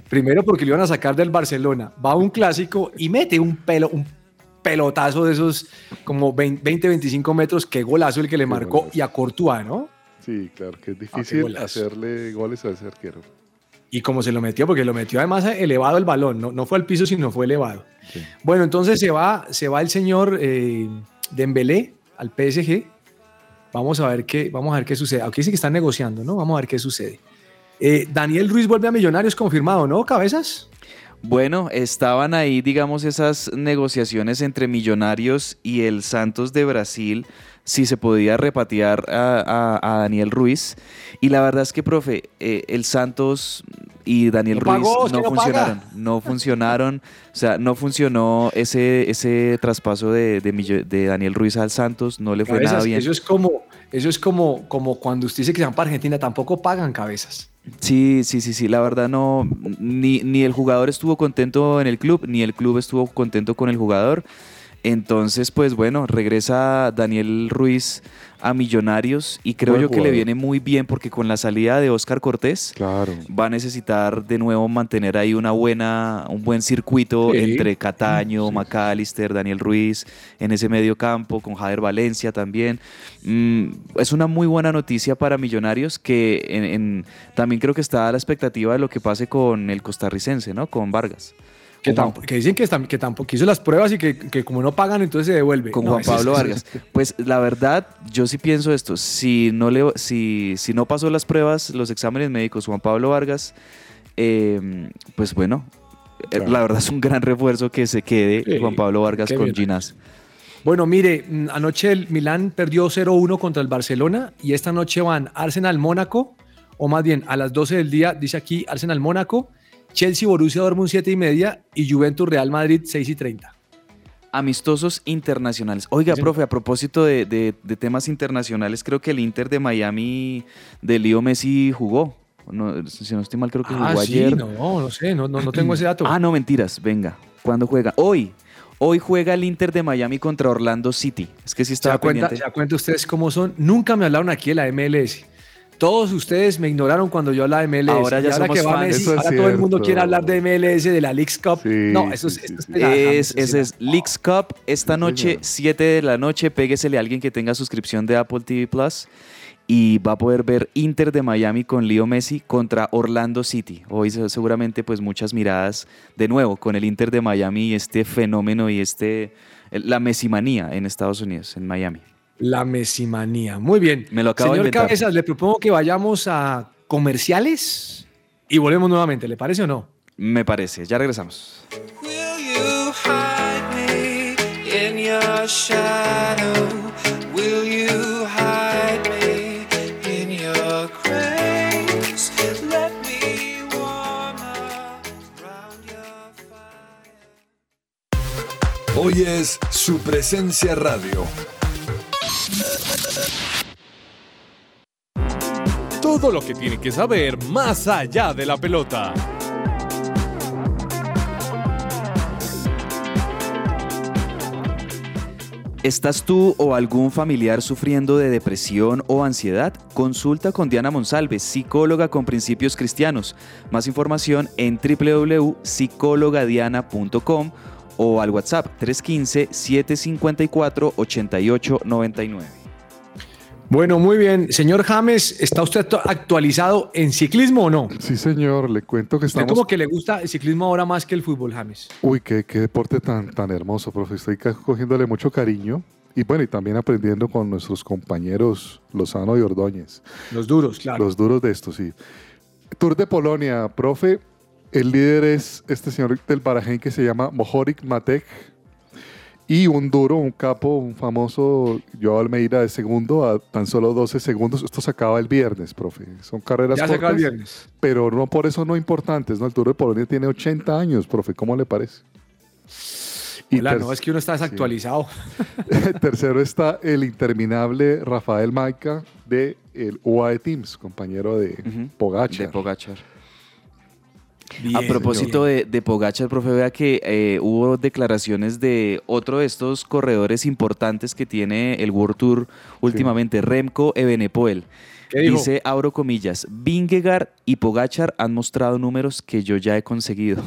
Primero porque le iban a sacar del Barcelona. Va a un clásico y mete un pelo, un pelotazo de esos como 20, 25 metros. Qué golazo el que le Qué marcó. golazo. Y a Courtois, ¿no? Sí, claro, que es Ah, difícil hacerle goles a ese arquero. Y como se lo metió, porque lo metió además elevado el balón, no, no fue al piso, sino fue elevado. Sí. Bueno, entonces se va, se va el señor eh, Dembélé al PSG. Vamos a ver qué, vamos a ver qué sucede. Aquí dice que están negociando, ¿no? Vamos a ver qué sucede. Eh, Daniel Ruiz vuelve a Millonarios confirmado, ¿no? Cabezas. Bueno, estaban ahí, digamos, esas negociaciones entre Millonarios y el Santos de Brasil, si se podía repatriar a, a- a Daniel Ruiz. Y la verdad es que, profe, eh, el Santos y Daniel Ruiz pagó, no funcionaron. No funcionaron. O sea, no funcionó ese, ese traspaso de, de Millo- de Daniel Ruiz al Santos, no le fue nada bien. Eso es como, eso es como, como cuando usted dice que se van para Argentina, tampoco pagan cabezas. Sí, sí, sí, sí, la verdad no, ni, ni el jugador estuvo contento en el club, ni el club estuvo contento con el jugador. Entonces, pues bueno, regresa Daniel Ruiz a Millonarios y creo Buen yo que le viene muy bien porque con la salida de Oscar Cortés Claro. va a necesitar de nuevo mantener ahí una buena, un buen circuito Sí. entre Cataño, Sí. McAllister, Daniel Ruiz, en ese medio campo, con Javier Valencia también. Mm, es una muy buena noticia para Millonarios que en- en- también creo que está a la expectativa de lo que pase con el costarricense, ¿no? Con Vargas. Que, tampo- dicen que, que tampoco hizo las pruebas y que, que como no pagan, entonces se devuelve. con No, Juan es- Pablo Vargas. es- Pues la verdad, yo sí pienso esto. Si no, le, si, si no pasó las pruebas, los exámenes médicos, Juan Pablo Vargas, eh, pues bueno, eh, Claro. la verdad es un gran refuerzo que se quede Sí, Juan Pablo Vargas con bien. Ginás. Bueno, mire, mm, anoche el Milán perdió 0-1 contra el Barcelona y esta noche van Arsenal-Mónaco, o más bien a las 12 del día, dice aquí Arsenal-Mónaco, Chelsea-Borussia Dortmund 7 y media y Juventus-Real Madrid 6 y 30. Amistosos internacionales. Oiga, Sí, profe, a propósito de, de- de temas internacionales, creo que el Inter de Miami de Leo Messi jugó. No, si no estoy mal, creo que jugó Ah, sí, ayer. no, no sé, no, no, no tengo ese dato. Ah, no, mentiras. Venga. ¿Cuándo juega? Hoy. Hoy juega el Inter de Miami contra Orlando City. Es que sí ¿Se estaba da, cuenta, pendiente. ¿Se da cuenta ustedes cómo son? Nunca me hablaron aquí de la MLS. Todos ustedes me ignoraron cuando yo hablaba de MLS. Ahora ya ahora somos que va fans. Messi, Eso es ahora todo el mundo quiere hablar de MLS, de la Leagues Cup. Sí, no, eso sí, es, sí, esto es Es, James, ese es Leagues Cup esta Sí, noche, señor. 7 de la noche. Péguesele a alguien que tenga suscripción de Apple TV Plus y va a poder ver Inter de Miami con Leo Messi contra Orlando City. Hoy se- seguramente pues muchas miradas de nuevo con el Inter de Miami y este fenómeno y este la mesimanía en Estados Unidos, en Miami. La mesimanía. Muy bien. Me lo acabo Señor. Cabezas, le propongo que vayamos a comerciales y volvemos nuevamente. ¿Le parece o no? Me parece. Ya regresamos. Will you hide me in Todo lo que tiene que saber más allá de la pelota. ¿Estás tú o algún familiar sufriendo de depresión o ansiedad? Consulta con Diana Monsalve, psicóloga con principios cristianos. Más información en www.psicologadiana.com o al WhatsApp 315-754-8899. Bueno, muy bien. Señor James, ¿está usted actu- actualizado en ciclismo o no? Sí, señor, le cuento que estamos... como que le gusta el ciclismo ahora más que el fútbol, James. Uy, qué, qué deporte tan, tan hermoso, profe. Estoy cogiéndole mucho cariño. Y bueno, y también aprendiendo con nuestros compañeros Lozano y Ordóñez. Los duros, claro. Los duros de esto, sí. Tour de Polonia, profe. El líder es este señor del Barajen que se llama Mohorik Matek. Y un duro, un capo, un famoso Joao Almeida de segundo a tan solo 12 segundos. Esto se acaba el viernes, profe. Son carreras Ya se acaba el viernes. pero no por eso no importantes. ¿no? El Tour de Polonia tiene 80 años, profe. ¿Cómo le parece? Y Hola, no, es que uno está desactualizado. tercero está el interminable Rafael Maica de el UAE Teams, compañero de Ujú. Pogacar. De Pogachar. Bien, A propósito de, de Pogacar, profe, vea que eh, hubo declaraciones de otro de estos corredores importantes que tiene el World Tour últimamente, Remco Evenepoel. ¿Qué dijo? Dice, abro comillas, Vingegaard y Pogachar han mostrado números que yo ya he conseguido.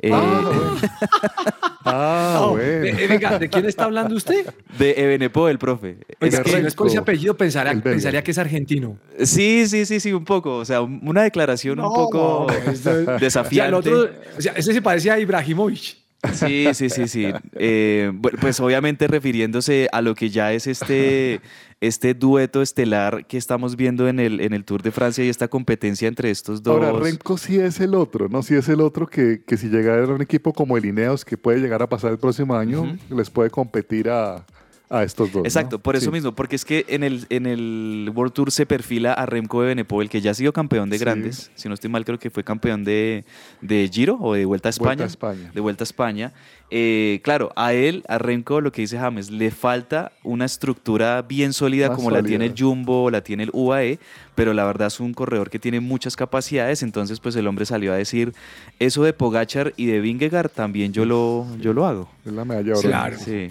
Eh, Ah, Oh, bueno. eh, venga, ¿de quién está hablando usted? de Evenepoel, profe. Pues Es que si no es por ese apellido, pensaría, el pensaría que es argentino. sí, sí, sí, sí, un poco. O sea, un- una declaración un poco esto- O sea, el desafiante. otro, o sea, ese se parece a Ibrahimovic. Sí, sí, sí, sí. Eh, pues obviamente refiriéndose a lo que ya es este, este dueto estelar que estamos viendo en el, en el Tour de Francia y esta competencia entre estos dos. Ahora, Remco sí es el otro, ¿no? Sí es el otro que, que si llegara a un equipo como el Ineos, que puede llegar a pasar el próximo año, les puede competir a, a estos dos. ¿no? Exacto, por eso Sí. mismo, porque es que en el, en el World Tour se perfila a Remco Evenepoel, que ya ha sido campeón de Sí. grandes, si no estoy mal creo que fue campeón de, de Giro o de Vuelta a España. Vuelta a España. De Vuelta a España. Eh, claro, a él, a Remco, lo que dice James, le falta una estructura bien sólida Más como la tiene el Jumbo o la tiene el UAE, pero la verdad es un corredor que tiene muchas capacidades, entonces pues el hombre salió a decir, eso de Pogachar y de Vingegaard también yo lo, yo lo hago. Es la medalla de oro. Claro. Sí.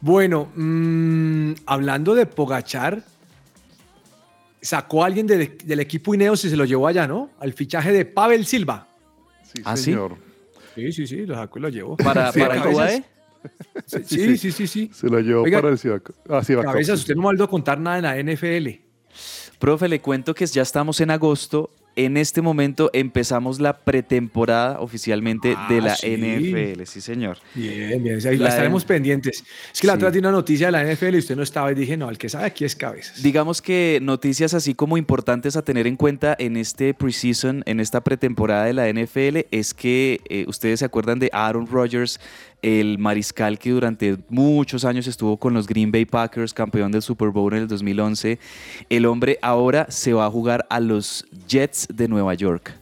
Bueno, mm, hablando de Pogachar, sacó a alguien del, del equipo Ineos y se lo llevó allá, ¿no? Al fichaje de Pavel Silva. Sí, ¿Ah, sí? señor. Sí, sí, sí, lo sacó y lo llevó. Para, Sí, para el cabezas. UAE. Sí, sí, sí, sí. sí. Se lo llevó Oiga, para el Ciudad. Ah, Cabezas, usted no me ha vuelto a contar nada en la NFL. Profe, le cuento que ya estamos en agosto. En este momento empezamos la pretemporada oficialmente Ah, de la sí. NFL, sí señor. Bien, bien, ahí La estaremos pendientes. Es que la Sí. otra tiene una noticia de la NFL y usted no estaba y dije, no, el que sabe aquí es Cabezas. Digamos que noticias así como importantes a tener en cuenta en este preseason, en esta pretemporada de la NFL, es que eh, ustedes se acuerdan de Aaron Rodgers, el mariscal que durante muchos años estuvo con los Green Bay Packers, campeón del Super Bowl en el 2011. El hombre ahora se va a jugar a los Jets de Nueva York.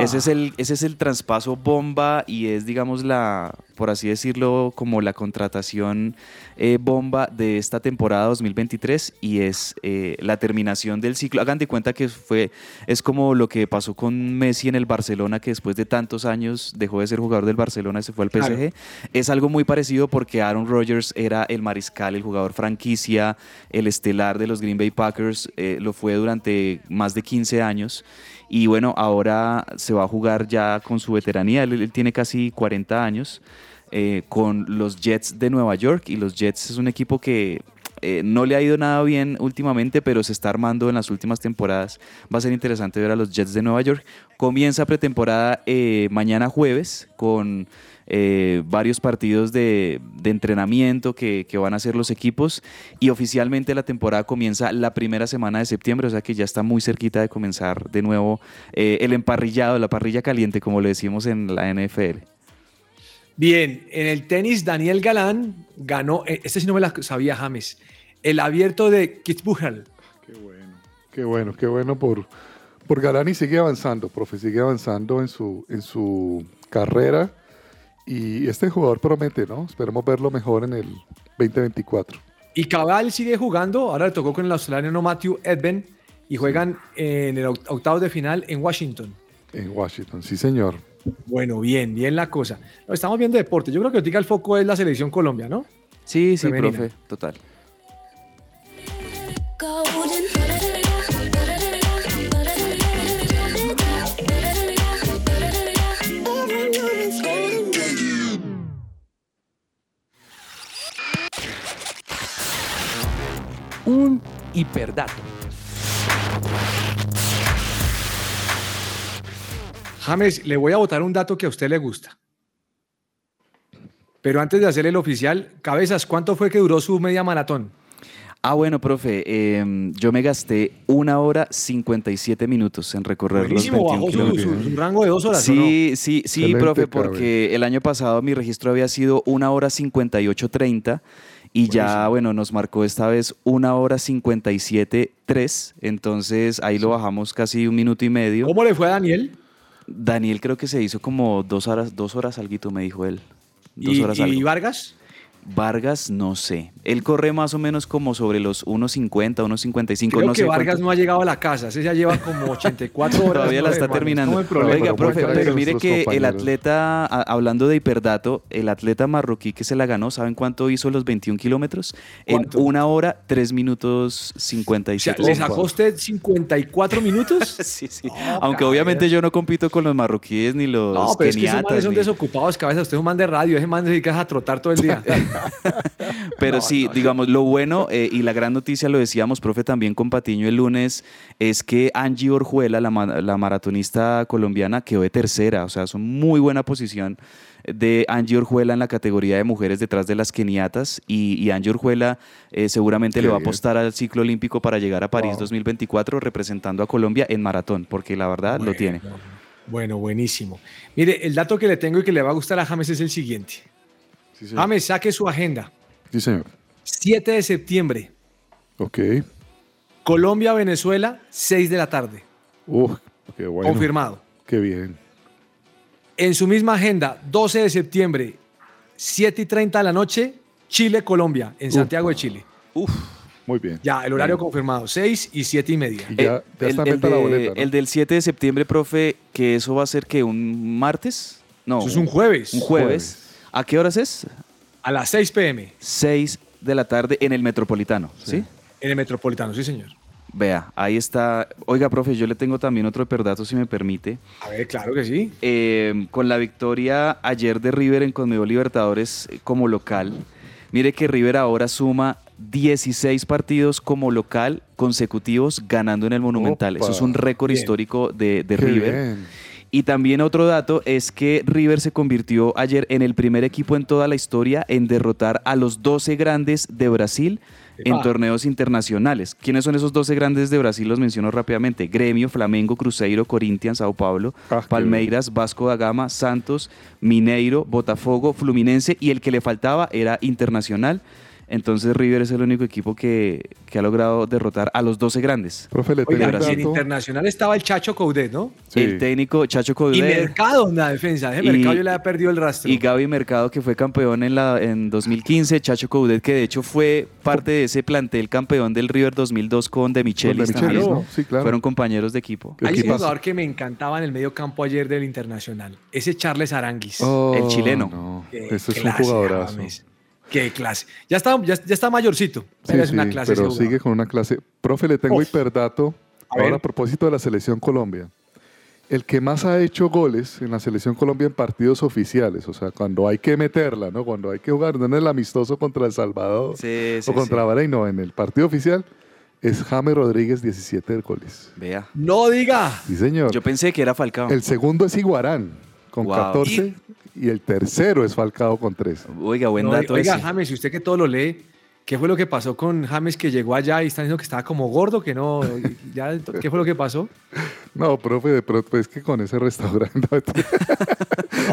Ese es, el, ese es el traspaso bomba y es, digamos, la, por así decirlo, como la contratación eh, bomba de esta temporada 2023 y es eh, la terminación del ciclo. Hagan de cuenta que fue, es como lo que pasó con Messi en el Barcelona, que después de tantos años dejó de ser jugador del Barcelona y se fue al PSG. Claro. Es algo muy parecido porque Aaron Rodgers era el mariscal, el jugador franquicia, el estelar de los Green Bay Packers, eh, lo fue durante más de 15 años. Y bueno, ahora se va a jugar ya con su veteranía, él, él tiene casi 40 años, eh, con los Jets de Nueva York. Y los Jets es un equipo que eh, no le ha ido nada bien últimamente, pero se está armando en las últimas temporadas. Va a ser interesante ver a los Jets de Nueva York. Comienza pretemporada eh, mañana jueves con eh, varios partidos de, entrenamiento que, que van a hacer los equipos y oficialmente la temporada comienza la primera semana de septiembre, o sea que ya está muy cerquita de comenzar de nuevo el emparrillado, la parrilla caliente, como le decimos en la NFL. Bien, en el tenis, Daniel Galán ganó, eh, este sí no me la sabía James, el abierto de Kitzbühel. Qué bueno, qué bueno, qué bueno por, por Galani sigue avanzando, profe, sigue avanzando en su, en su carrera y este jugador promete, ¿no? Esperemos verlo mejor en el 2024. Y Cabal sigue jugando, ahora le tocó con el australiano Matthew Edben y juegan en el oct- octavo de final en Washington. En Washington, sí señor. Bueno, bien, bien la cosa. No, estamos viendo deporte. Yo creo que ahorita el foco es la selección Colombia, ¿no? Sí, sí, Femenina. profe, total. Un hiperdato. James, le voy a botar un dato que a usted le gusta. Pero antes de hacer el oficial, Cabezas, ¿cuánto fue que duró su media maratón? Ah, bueno, profe, eh, yo me gasté una hora 57 minutos en recorrer Buenísimo, los bajó 21 su, kilómetros. su- su rango de dos horas, ¿o no? Sí, sí, sí, Excelente, profe, porque el año pasado mi registro había sido una hora 58.30 y ya, bueno, nos marcó esta vez una hora 57.3, entonces ahí lo bajamos casi un minuto y medio. ¿Cómo le fue a Daniel? Daniel creo que se hizo como dos horas, dos horas alguito, me dijo él. Dos ¿Y, horas y algo. Vargas? Vargas, no sé. Él corre más o menos como sobre los 1.50, 1.55, Creo no que sé Vargas cuánto. no ha llegado a la casa. Ese ya lleva como 84 horas. Todavía la ¿no, está terminando. No problema. Oiga, pero profe, pero mire que el compañeros. atleta, a- hablando de hiperdato, el atleta marroquí que se la ganó, ¿saben cuánto hizo los 21 kilómetros? En una hora, 3 minutos O sea, 57 ¿Le sacó usted 54 minutos? Sí, sí. Aunque obviamente yo no compito con los marroquíes ni los No, pero es que esos keniatas. manes son ni- desocupados, cabeza. Usted es un man de radio, ese man se dedica a trotar todo el día. Pero No, sí, no, digamos, lo bueno eh, y la gran noticia, lo decíamos, profe, también con Patiño el lunes, es que Angie Orjuela, la, la maratonista colombiana, quedó de tercera. O sea, es una muy buena posición de Angie Orjuela en la categoría de mujeres detrás de las keniatas. Y, y Angie Orjuela eh, seguramente Qué le va a bien. apostar al ciclo olímpico para llegar a París Wow. 2024 representando a Colombia en maratón, porque la verdad lo tiene. Bueno, buenísimo. Mire, el dato que le tengo y que le va a gustar a James es el siguiente. Sí. James, saque su agenda. Sí, señor. 7 de septiembre, Ok. Colombia, Venezuela, 6 de la tarde. Uf, qué bueno. Confirmado. Qué bien. En su misma agenda, 12 de septiembre, 7 y 30 de la noche, Chile, Colombia, en Santiago de Chile. Muy bien. Ya, el horario confirmado, 6 y 7 y media. Y ya, ya está el, en el venta la de- boleta. ¿no? el del 7 de septiembre, profe, que eso va a ser que un martes. No, Eso es un jueves. Un jueves. ¿A qué horas es? A las 6 pm, 6 de la tarde en el Metropolitano, ¿sí? en el Metropolitano, sí, señor. Vea, ahí está. Oiga, profe, yo le tengo también otro hiperdato, si me permite. A ver, claro que sí. Eh, con la victoria ayer de River en Conmebol Libertadores eh, como local, mire que River ahora suma 16 partidos como local consecutivos ganando en el Monumental. Eso es un récord Bien. histórico de, River. bien. Y también otro dato es que River se convirtió ayer en el primer equipo en toda la historia en derrotar a los 12 grandes de Brasil en torneos internacionales. ¿Quiénes son esos 12 grandes de Brasil? Los menciono rápidamente. Gremio, Flamengo, Cruzeiro, Corinthians, Sao Paulo, Ah, Palmeiras, Vasco da Gama, Santos, Mineiro, Botafogo, Fluminense y el que le faltaba era Internacional. Entonces River es el único equipo que, que ha logrado derrotar a los 12 grandes. Profe, le Oiga, y en dato. internacional estaba el Chacho Coudet, ¿no? Sí. El técnico Chacho Y Coudet. Mercado en la defensa. Y- Mercado yo le había perdido el rastro. Y Gaby Mercado, que fue campeón en, la, en 2015, Chacho Coudet, que de hecho fue parte de ese plantel campeón del River 2002 con De Michelis Con De Michelis, también. ¿no? Sí, claro. Fueron compañeros de equipo. ¿Qué Hay un jugador que me encantaba en el medio campo ayer del Internacional. Ese Charles Aranguis. Oh, el chileno. no. Ese es un jugadorazo. Qué clase. Ya está, ya, ya está mayorcito. pero Sí, es una sí, clase. pero sigue con una clase. Profe, le tengo Uf. hiperdato. A ver. Ahora a propósito de la selección Colombia. El que más ha hecho goles en la selección Colombia en partidos oficiales, o sea, cuando hay que meterla, ¿no? Cuando hay que jugar, no en el amistoso contra El Salvador Sí, sí, o contra sí. Bahrein, no, en el partido oficial, es James Rodríguez, 17 goles. Vea. No diga. Sí, señor. Yo pensé que era Falcao. El segundo es Iguarán, con Wow. 14, y el tercero es Falcao con 13. Oiga, buen No, dato oiga, ese. James, y usted que todo lo lee, ¿qué fue lo que pasó con James que llegó allá y están diciendo que estaba como gordo, que no? Ya, ¿Qué fue lo que pasó? No, profe, de pronto pues, es que con ese restaurante.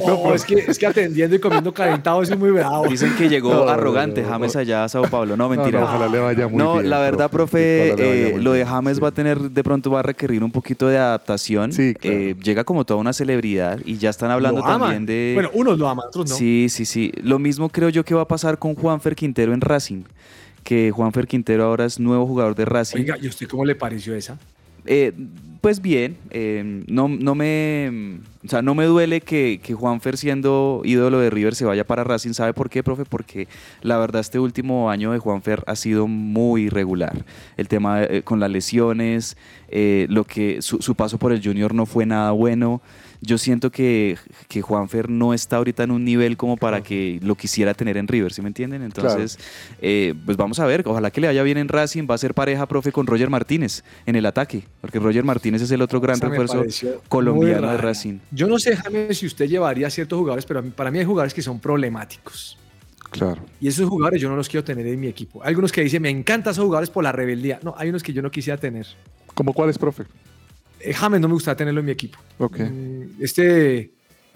No, es, que, es que atendiendo y comiendo calentado es muy bravo. Dicen que llegó No, arrogante no, no. James allá a Sao Paulo. No, mentira. Ojalá le vaya muy No, bien, la verdad, profe, Ojalá le vaya eh, lo de James va a tener, de pronto va a requerir un poquito de adaptación. Sí, claro. Eh, llega como toda una celebridad y ya están hablando Lo aman. también de... Bueno, unos lo aman, otros no. Sí, sí, sí. Lo mismo creo yo que va a pasar con Juanfer Quintero en Racing. Que Juanfer Quintero ahora es nuevo jugador de Racing. Oiga, ¿y usted cómo le pareció esa? Eh, pues bien, eh, no, no me, o sea, no me duele que, que Juanfer siendo ídolo de River se vaya para Racing. ¿Sabe por qué, profe? Porque la verdad este último año de Juanfer ha sido muy irregular. El tema eh, con las lesiones, eh, lo que su, su paso por el Junior no fue nada bueno. Yo siento que, que Juanfer no está ahorita en un nivel como para que lo quisiera tener en River, ¿sí me entienden? Entonces, eh, pues vamos a ver, ojalá que le vaya bien en Racing, va a ser pareja, profe, con Roger Martínez en el ataque, porque Roger Martínez es el otro gran refuerzo colombiano de. Racing. Yo no sé, James, si usted llevaría a ciertos jugadores, pero para mí hay jugadores que son problemáticos. Claro. Y esos jugadores yo no los quiero tener en mi equipo. Hay algunos que dicen, me encantan esos jugadores por la rebeldía. No, hay unos que yo no quisiera tener. ¿Cómo cuál es, profe? Eh, James no me gustaría tenerlo en mi equipo. Ok. Mm, Este,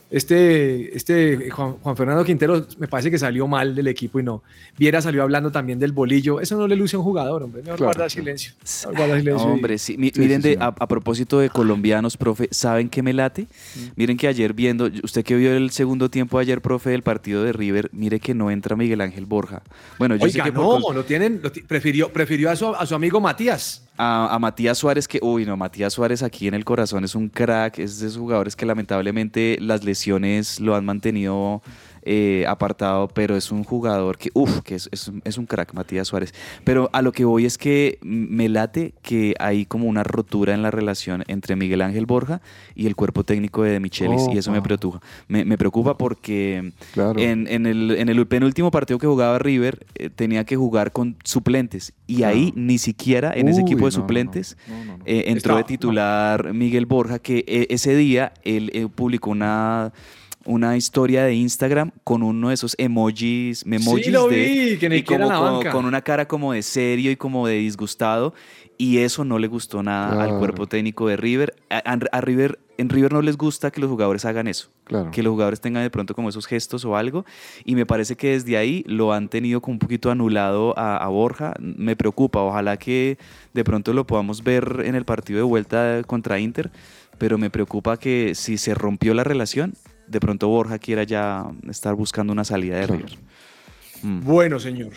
este, este Juan, Juan Fernando Quintero me parece que salió mal del equipo y no. Viera salió hablando también del bolillo. Eso no le luce a un jugador, hombre. Mejor Claro, guarda silencio. Mejor guarda silencio. y- Hombre, sí. Mi- Sí, miren, sí, de- a, a propósito de colombianos, profe, ¿saben qué me late? Miren que ayer viendo, usted que vio el segundo tiempo ayer, profe, del partido de River, mire que no entra Miguel Ángel Borja. Bueno, yo sé Oiga, que no, lo tienen, lo prefirió, prefirió a su, a su amigo Matías. A, a Matías Suárez, que, uy, no, Matías Suárez aquí en el corazón es un crack, es de esos jugadores que lamentablemente las lesiones lo han mantenido eh, apartado, pero es un jugador que, uff, que es, es un- es un crack, Matías Suárez. Pero a lo que voy es que me late que hay como una rotura en la relación entre Miguel Ángel Borja y el cuerpo técnico de Michelis, y eso me preocupa. Me, me preocupa porque Claro. en, en el, en el penúltimo partido que jugaba River eh, tenía que jugar con suplentes, y ahí ni siquiera en ese equipo de no, no, no. suplentes No, no, no. eh, entró de titular Miguel Borja, que eh, ese día él eh, publicó una, una historia de Instagram con uno de esos emojis, memojis Sí, lo de, vi, que ni y como la con, banca. con una cara como de serio y como de disgustado. Y eso no le gustó nada al Claro. cuerpo técnico de River. A, a- a River. En River no les gusta que los jugadores hagan eso Claro. que los jugadores tengan de pronto como esos gestos o algo. Y me parece que desde ahí lo han tenido como un poquito anulado a, a Borja. Me preocupa. Ojalá que de pronto lo podamos ver en el partido de vuelta contra Inter. Pero me preocupa que si se rompió la relación, de pronto Borja quiera ya estar buscando una salida de. River. Mm. Bueno, señor.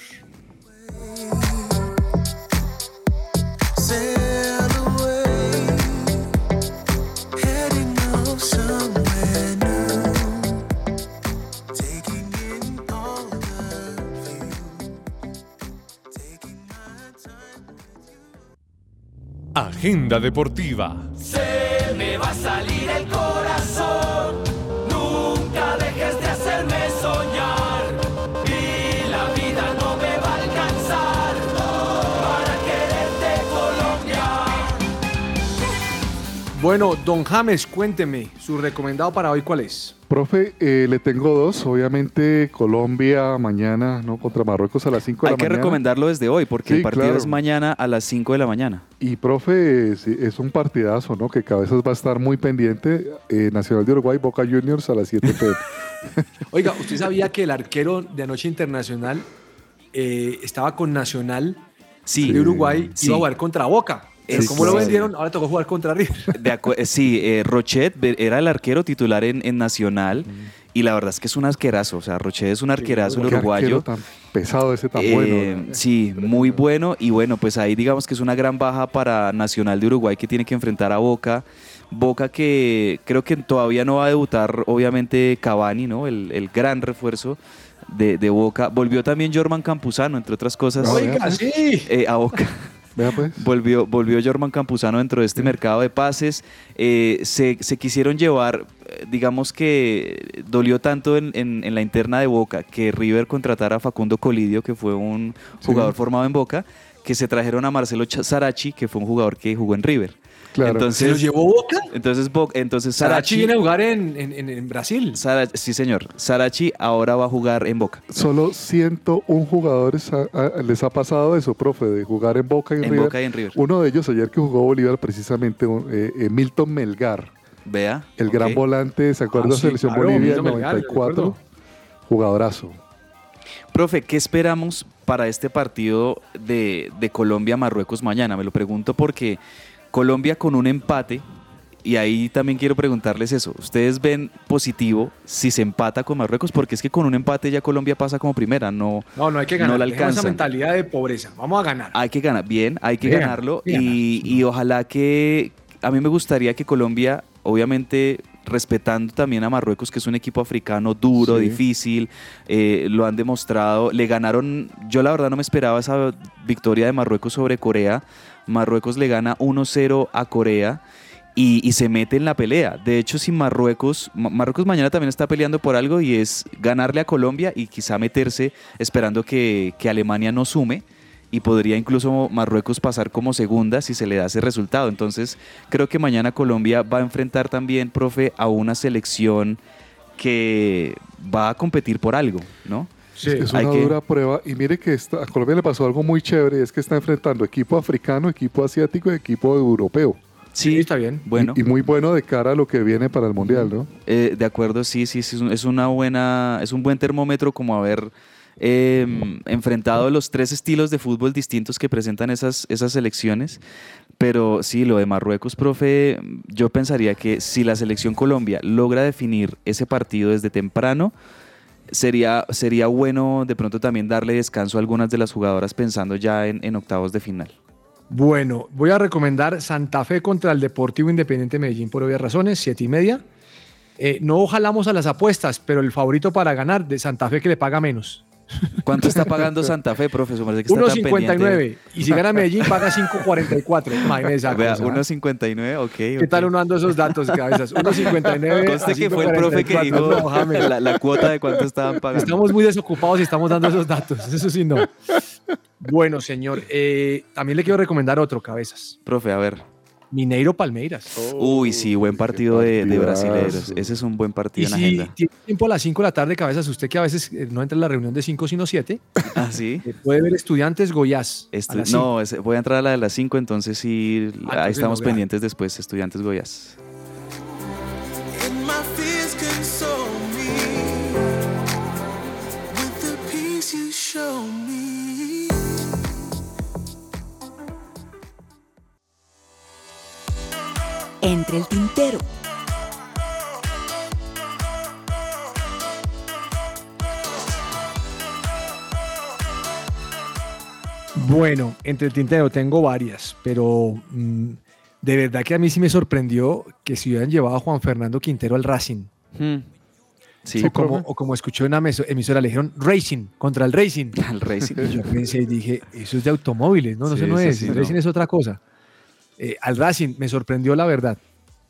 Agenda deportiva. Se me va a salir el corazón. Bueno, don James, cuénteme, su recomendado para hoy, ¿cuál es? Profe, eh, le tengo dos. Obviamente Colombia mañana, ¿no? Contra Marruecos a las 5 de Hay la que mañana. recomendarlo desde hoy, porque Sí, el partido claro. es mañana a las 5 de la mañana. Y profe, sí, es un partidazo, ¿no? Que Cabezas va a estar muy pendiente. Eh, Nacional de Uruguay, Boca Juniors a las 7 pm. Oiga, ¿usted sabía que el arquero de anoche internacional eh, estaba con Nacional Sí. de Uruguay Sí. iba a jugar contra Boca? Pero Sí, como lo vendieron, ahora tocó jugar contra River. De eh, sí, eh, Rochet era el arquero titular en, en Nacional y la verdad es que es un arquerazo. O sea, Rochet es un arquerazo, el uruguayo. arquero tan pesado ese tan Eh, bueno. ¿no? Sí, muy bueno. Y bueno, pues ahí digamos que es una gran baja para Nacional de Uruguay que tiene que enfrentar a Boca. Boca que creo que todavía no va a debutar, obviamente, Cavani, ¿no? El, el gran refuerzo de, de Boca. Volvió también Jorman Campuzano, entre otras cosas, Ah, Oiga, sí. eh, a Boca. Vea pues. Volvió, volvió Jorman Campuzano dentro de este mercado de pases. Eh, se, se quisieron llevar, eh, digamos que dolió tanto en, en- en la interna de Boca que River contratara a Facundo Colidio, que fue un jugador formado en Boca, que se trajeron a Marcelo Ch- Sarachi, que fue un jugador que jugó en River. Claro. ¿Se Entonces, lo llevó Boca? entonces, Bo- entonces Sarachi Sarachi, viene a jugar en, en- Brasil. Sara- sí, señor. Sarachi ahora va a jugar en Boca. Solo 101 jugadores a- a- les ha pasado eso, profe, de jugar en Boca y en, En River. Boca y en River. Uno de ellos ayer que jugó Bolívar precisamente, eh, eh, Milton Melgar, Vea. el gran volante, ¿se acuerda? Ah, sí, Selección claro, Bolivia Milton Melgar, 94, recuerdo. jugadorazo. Profe, ¿qué esperamos para este partido de, de Colombia-Marruecos mañana? Me lo pregunto porque Colombia con un empate, y ahí también quiero preguntarles eso, ¿ustedes ven positivo si se empata con Marruecos? Porque es que con un empate ya Colombia pasa como primera, no... No, no hay que ganar. No la esa mentalidad de pobreza. Vamos a ganar. Hay que ganar, bien, hay que Bien, ganarlo bien. y, y ojalá que, a mí me gustaría que Colombia, obviamente respetando también a Marruecos, que es un equipo africano duro, Sí. difícil, eh, lo han demostrado, le ganaron, yo la verdad no me esperaba esa victoria de Marruecos sobre Corea, Marruecos le gana 1-0 a Corea. Y, y se mete en la pelea. De hecho, si Marruecos, Ma- Marruecos mañana también está peleando por algo y es ganarle a Colombia y quizá meterse esperando que, que Alemania no sume y podría incluso Marruecos pasar como segunda si se le da ese resultado. Entonces, creo que mañana Colombia va a enfrentar también, profe, a una selección que va a competir por algo, ¿no? Sí. Es una que- dura prueba. Y mire que a Colombia le pasó algo muy chévere, y es que está enfrentando equipo africano, equipo asiático y equipo europeo. Sí, está bien. Bueno, Y, y muy bueno de cara a lo que viene para el Mundial, ¿no? eh, de acuerdo, sí, sí, sí, es un- es una buena, es un buen termómetro como haber eh, enfrentado los tres estilos de fútbol distintos que presentan esas, esas selecciones. Pero sí, lo de Marruecos, profe, yo pensaría que si la selección Colombia logra definir ese partido desde temprano, sería, sería bueno de pronto también darle descanso a algunas de las jugadoras pensando ya en, en octavos de final. Bueno, voy a recomendar Santa Fe contra el Deportivo Independiente Medellín por obvias razones, siete y media. Eh, no jalamos a las apuestas, pero el favorito para ganar de Santa Fe que le paga menos. ¿Cuánto está pagando Santa Fe, profesor? Parece que está tan pendiente. 1.59. Y si gana Medellín, paga 5.44. Imagínese esa Vea, cosa. 1.59, ok. ¿Qué tal uno dando esos datos, cabezas? 1.59. Conste que fue el profe que 5.44. dijo No, James. la, la cuota de cuánto estaban pagando. Estamos muy desocupados y estamos dando esos datos. Eso sí, no. Bueno, señor. eh, también le quiero recomendar otro, cabezas. Profe, a ver. Mineiro Palmeiras. Uy, sí, buen partido de, de brasileros. Ese es un buen Y partido en si agenda. tiene tiempo a las 5 de la tarde, cabezas, usted que a veces eh, no entra en la reunión de 5 sino 7, Ah, sí. puede ver Estudiantes Goiás. Estu- no, voy a entrar a la de las 5, entonces sí, Ah, ahí estamos no, pendientes después, Estudiantes Goyas. Entre el tintero. Bueno, entre el tintero tengo varias, pero mm, de verdad que a mí sí me sorprendió que se hubieran llevado a Juan Fernando Quintero al Racing. Hmm. Sí, o, como, o como escuché en una emisora, le dijeron Racing, contra el Racing. al Racing. Y yo pensé y dije, eso es de automóviles, ¿no? No Sí, sé, no es. sí, el no. Racing es otra cosa. Eh, al Racing me sorprendió la verdad,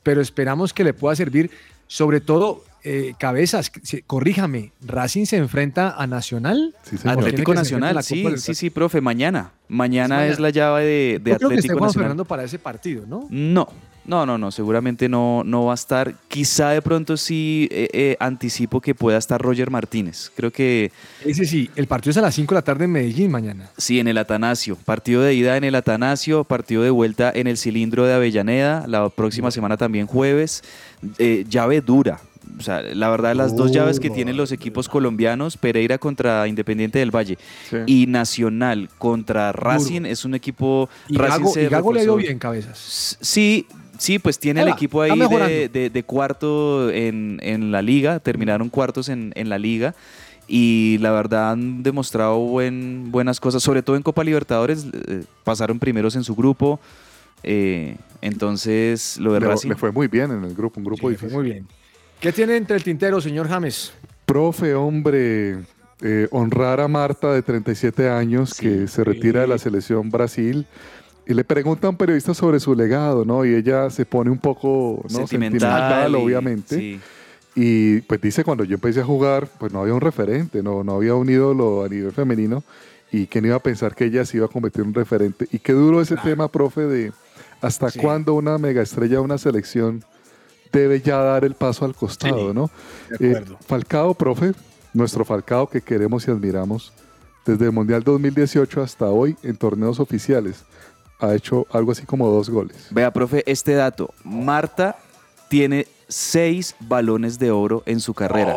pero esperamos que le pueda servir, sobre todo, eh, cabezas, corríjame, Racing se enfrenta a Nacional. Sí, tiene Atlético Nacional, la sí, sí, sí, profe, mañana. Mañana Es es la llave de, de Yo creo que esté Atlético Nacional. Fernando para ese partido, ¿no? No, no, no, no, seguramente no, no va a estar. Quizá de pronto sí eh, eh, anticipo que pueda estar Roger Martínez. Creo que Ese sí, el partido es a las 5 de la tarde en Medellín mañana. sí, en el Atanasio. Partido de ida en el Atanasio, partido de vuelta en el cilindro de Avellaneda. La próxima semana también jueves. Eh, llave dura. O sea, la verdad, las dos llaves que tienen los equipos colombianos, Pereira contra Independiente del Valle Sí. y Nacional contra Racing, es un equipo... Y Racing Gago, se y Gago le reforzó. bien, cabezas. Sí, sí, pues tiene el equipo ahí de, de- de cuarto en, en la liga, terminaron cuartos en, en la liga y la verdad han demostrado buen, buenas cosas, sobre todo en Copa Libertadores, eh, pasaron primeros en su grupo, eh, entonces lo de Le, Racing... le fue muy bien en el grupo, un grupo Sí, difícil. muy bien. ¿Qué tiene entre el tintero, señor James? Profe, hombre, eh, honrar a Marta de 37 años que se retira de la selección Brasil. Y le pregunta a un periodista sobre su legado, ¿no? Y ella se pone un poco ¿no? sentimental, y- obviamente. sí. Y pues dice, cuando yo empecé a jugar, pues no había un referente, no, no había un ídolo a nivel femenino. Y quién iba a pensar que ella se iba a convertir en un referente. Y qué duro ese tema, profe, de hasta Sí. cuándo una megaestrella de una selección debe ya dar el paso al costado, Sí, ¿no? de Eh. Falcao, profe, nuestro Falcao que queremos y admiramos, desde el Mundial 2018 hasta hoy en torneos oficiales, ha hecho algo así como dos goles. Vea, profe, este dato, Marta tiene seis balones de oro en su carrera.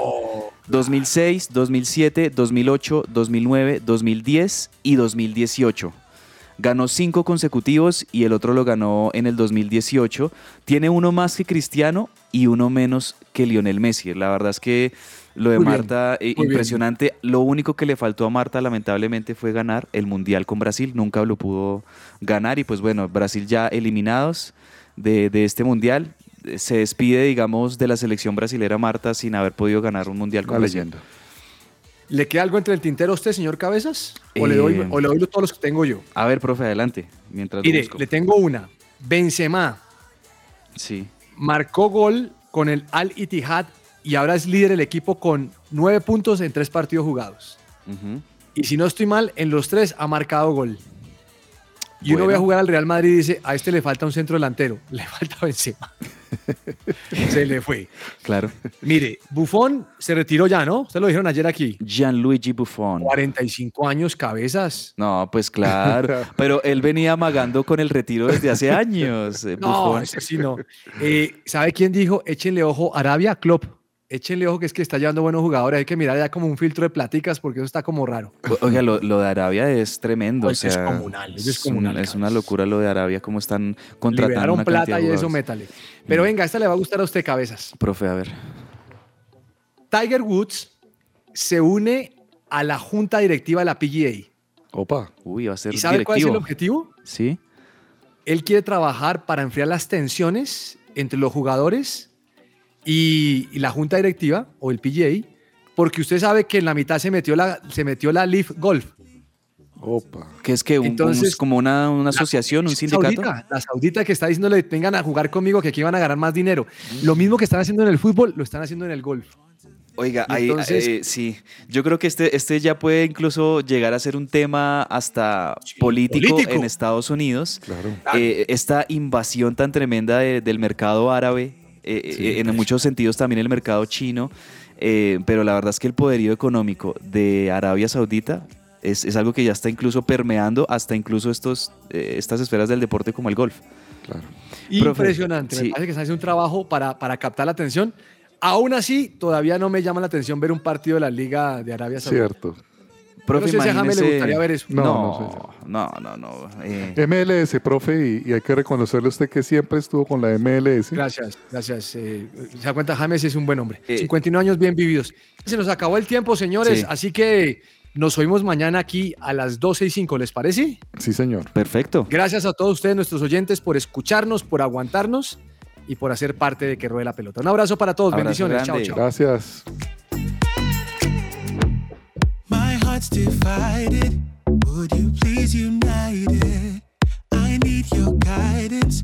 2006, 2007, 2008, 2009, 2010 y 2018. Ganó cinco consecutivos y el otro lo ganó en el 2018. Tiene uno más que Cristiano y uno menos que Lionel Messi. La verdad es que lo de Muy bien, Marta, eh, bien. impresionante. Lo único que le faltó a Marta, lamentablemente, fue ganar el Mundial con Brasil. Nunca lo pudo ganar y pues bueno, Brasil ya eliminados de, de este Mundial. Se despide, digamos, de la selección brasilera Marta sin haber podido ganar un Mundial con Brasil. ¿Le queda algo entre el tintero a usted, señor Cabezas? ¿O, le, doy, Eh, o le doy todos los que tengo yo? A ver, profe, adelante. Mientras Mire, busco. le tengo una. Benzema Sí. marcó gol con el Al Ittihad y ahora es líder del equipo con nueve puntos en tres partidos jugados. Y si no estoy mal, en los tres ha marcado gol. Y uno ve a jugar al Real Madrid y dice, a este le falta un centro delantero. Le falta Benzema. Se le fue. Claro. Mire, Buffon se retiró ya, ¿no? Ustedes lo dijeron ayer aquí. Gianluigi Buffon. 45 años, cabezas. No, pues claro. Pero él venía amagando con el retiro desde hace años. eh, No, Buffon. ese sí no. Eh, ¿Sabe quién dijo? Échenle ojo, Arabia, Klopp. Échenle ojo que es que está llevando buenos jugadores. Hay que mirar ya como un filtro de platicas porque eso está como raro. O- Oiga, lo, lo de Arabia es tremendo. O es sea, descomunal, es un- descomunal, es una locura lo de Arabia, cómo están contratando Liberaron una cantidad plata y eso, métale. Pero venga, esta le va a gustar a usted, cabezas. Profe, a ver. Tiger Woods se une a la junta directiva de la PGA. Opa. Uy, va a ser ¿Y sabe cuál es el objetivo? Sí. Él quiere trabajar para enfriar las tensiones entre los jugadores y, y la junta directiva o el PGA, porque usted sabe que en la mitad se metió la, se metió la Leaf Golf. Opa. Que es que un, Entonces, un- como una, una La asociación, un sindicato. Saudita, la saudita que está diciéndole vengan a jugar conmigo que aquí van a ganar más dinero. Lo mismo que están haciendo en el fútbol, lo están haciendo en el golf. Oiga, Y ahí, entonces- eh, sí, yo creo que este, este ya puede incluso llegar a ser un tema hasta político, político. en Estados Unidos. Claro. Eh, esta invasión tan tremenda de- del mercado árabe, eh, eh, en muchos sentidos también el mercado chino, eh, pero la verdad es que el poderío económico de Arabia Saudita es, es algo que ya está incluso permeando hasta incluso estos, eh, estas esferas del deporte como el golf. Claro. Profe, Impresionante. sí. Me parece que están haciendo un trabajo para, para captar la atención. Aún así, todavía no me llama la atención ver un partido de la Liga de Arabia Saudita. Cierto. Profe, no sé si a James le gustaría ver eso. No, No, no no, no, no. eh, MLS, profe, y, y hay que reconocerle a usted que siempre estuvo con la MLS. Gracias, gracias. eh, se da cuenta, James es un buen hombre. Eh. 59 años bien vividos. Se nos acabó el tiempo, señores, Sí. así que nos oímos mañana aquí a las 12 y 5, ¿les parece? Sí, señor. perfecto. Gracias a todos ustedes, nuestros oyentes, por escucharnos, por aguantarnos y por hacer parte de Que Ruede la Pelota. Un abrazo para todos, Abrazo bendiciones. Chao, grande. chao. Gracias. Heart's divided. Would you please unite it? I need your guidance.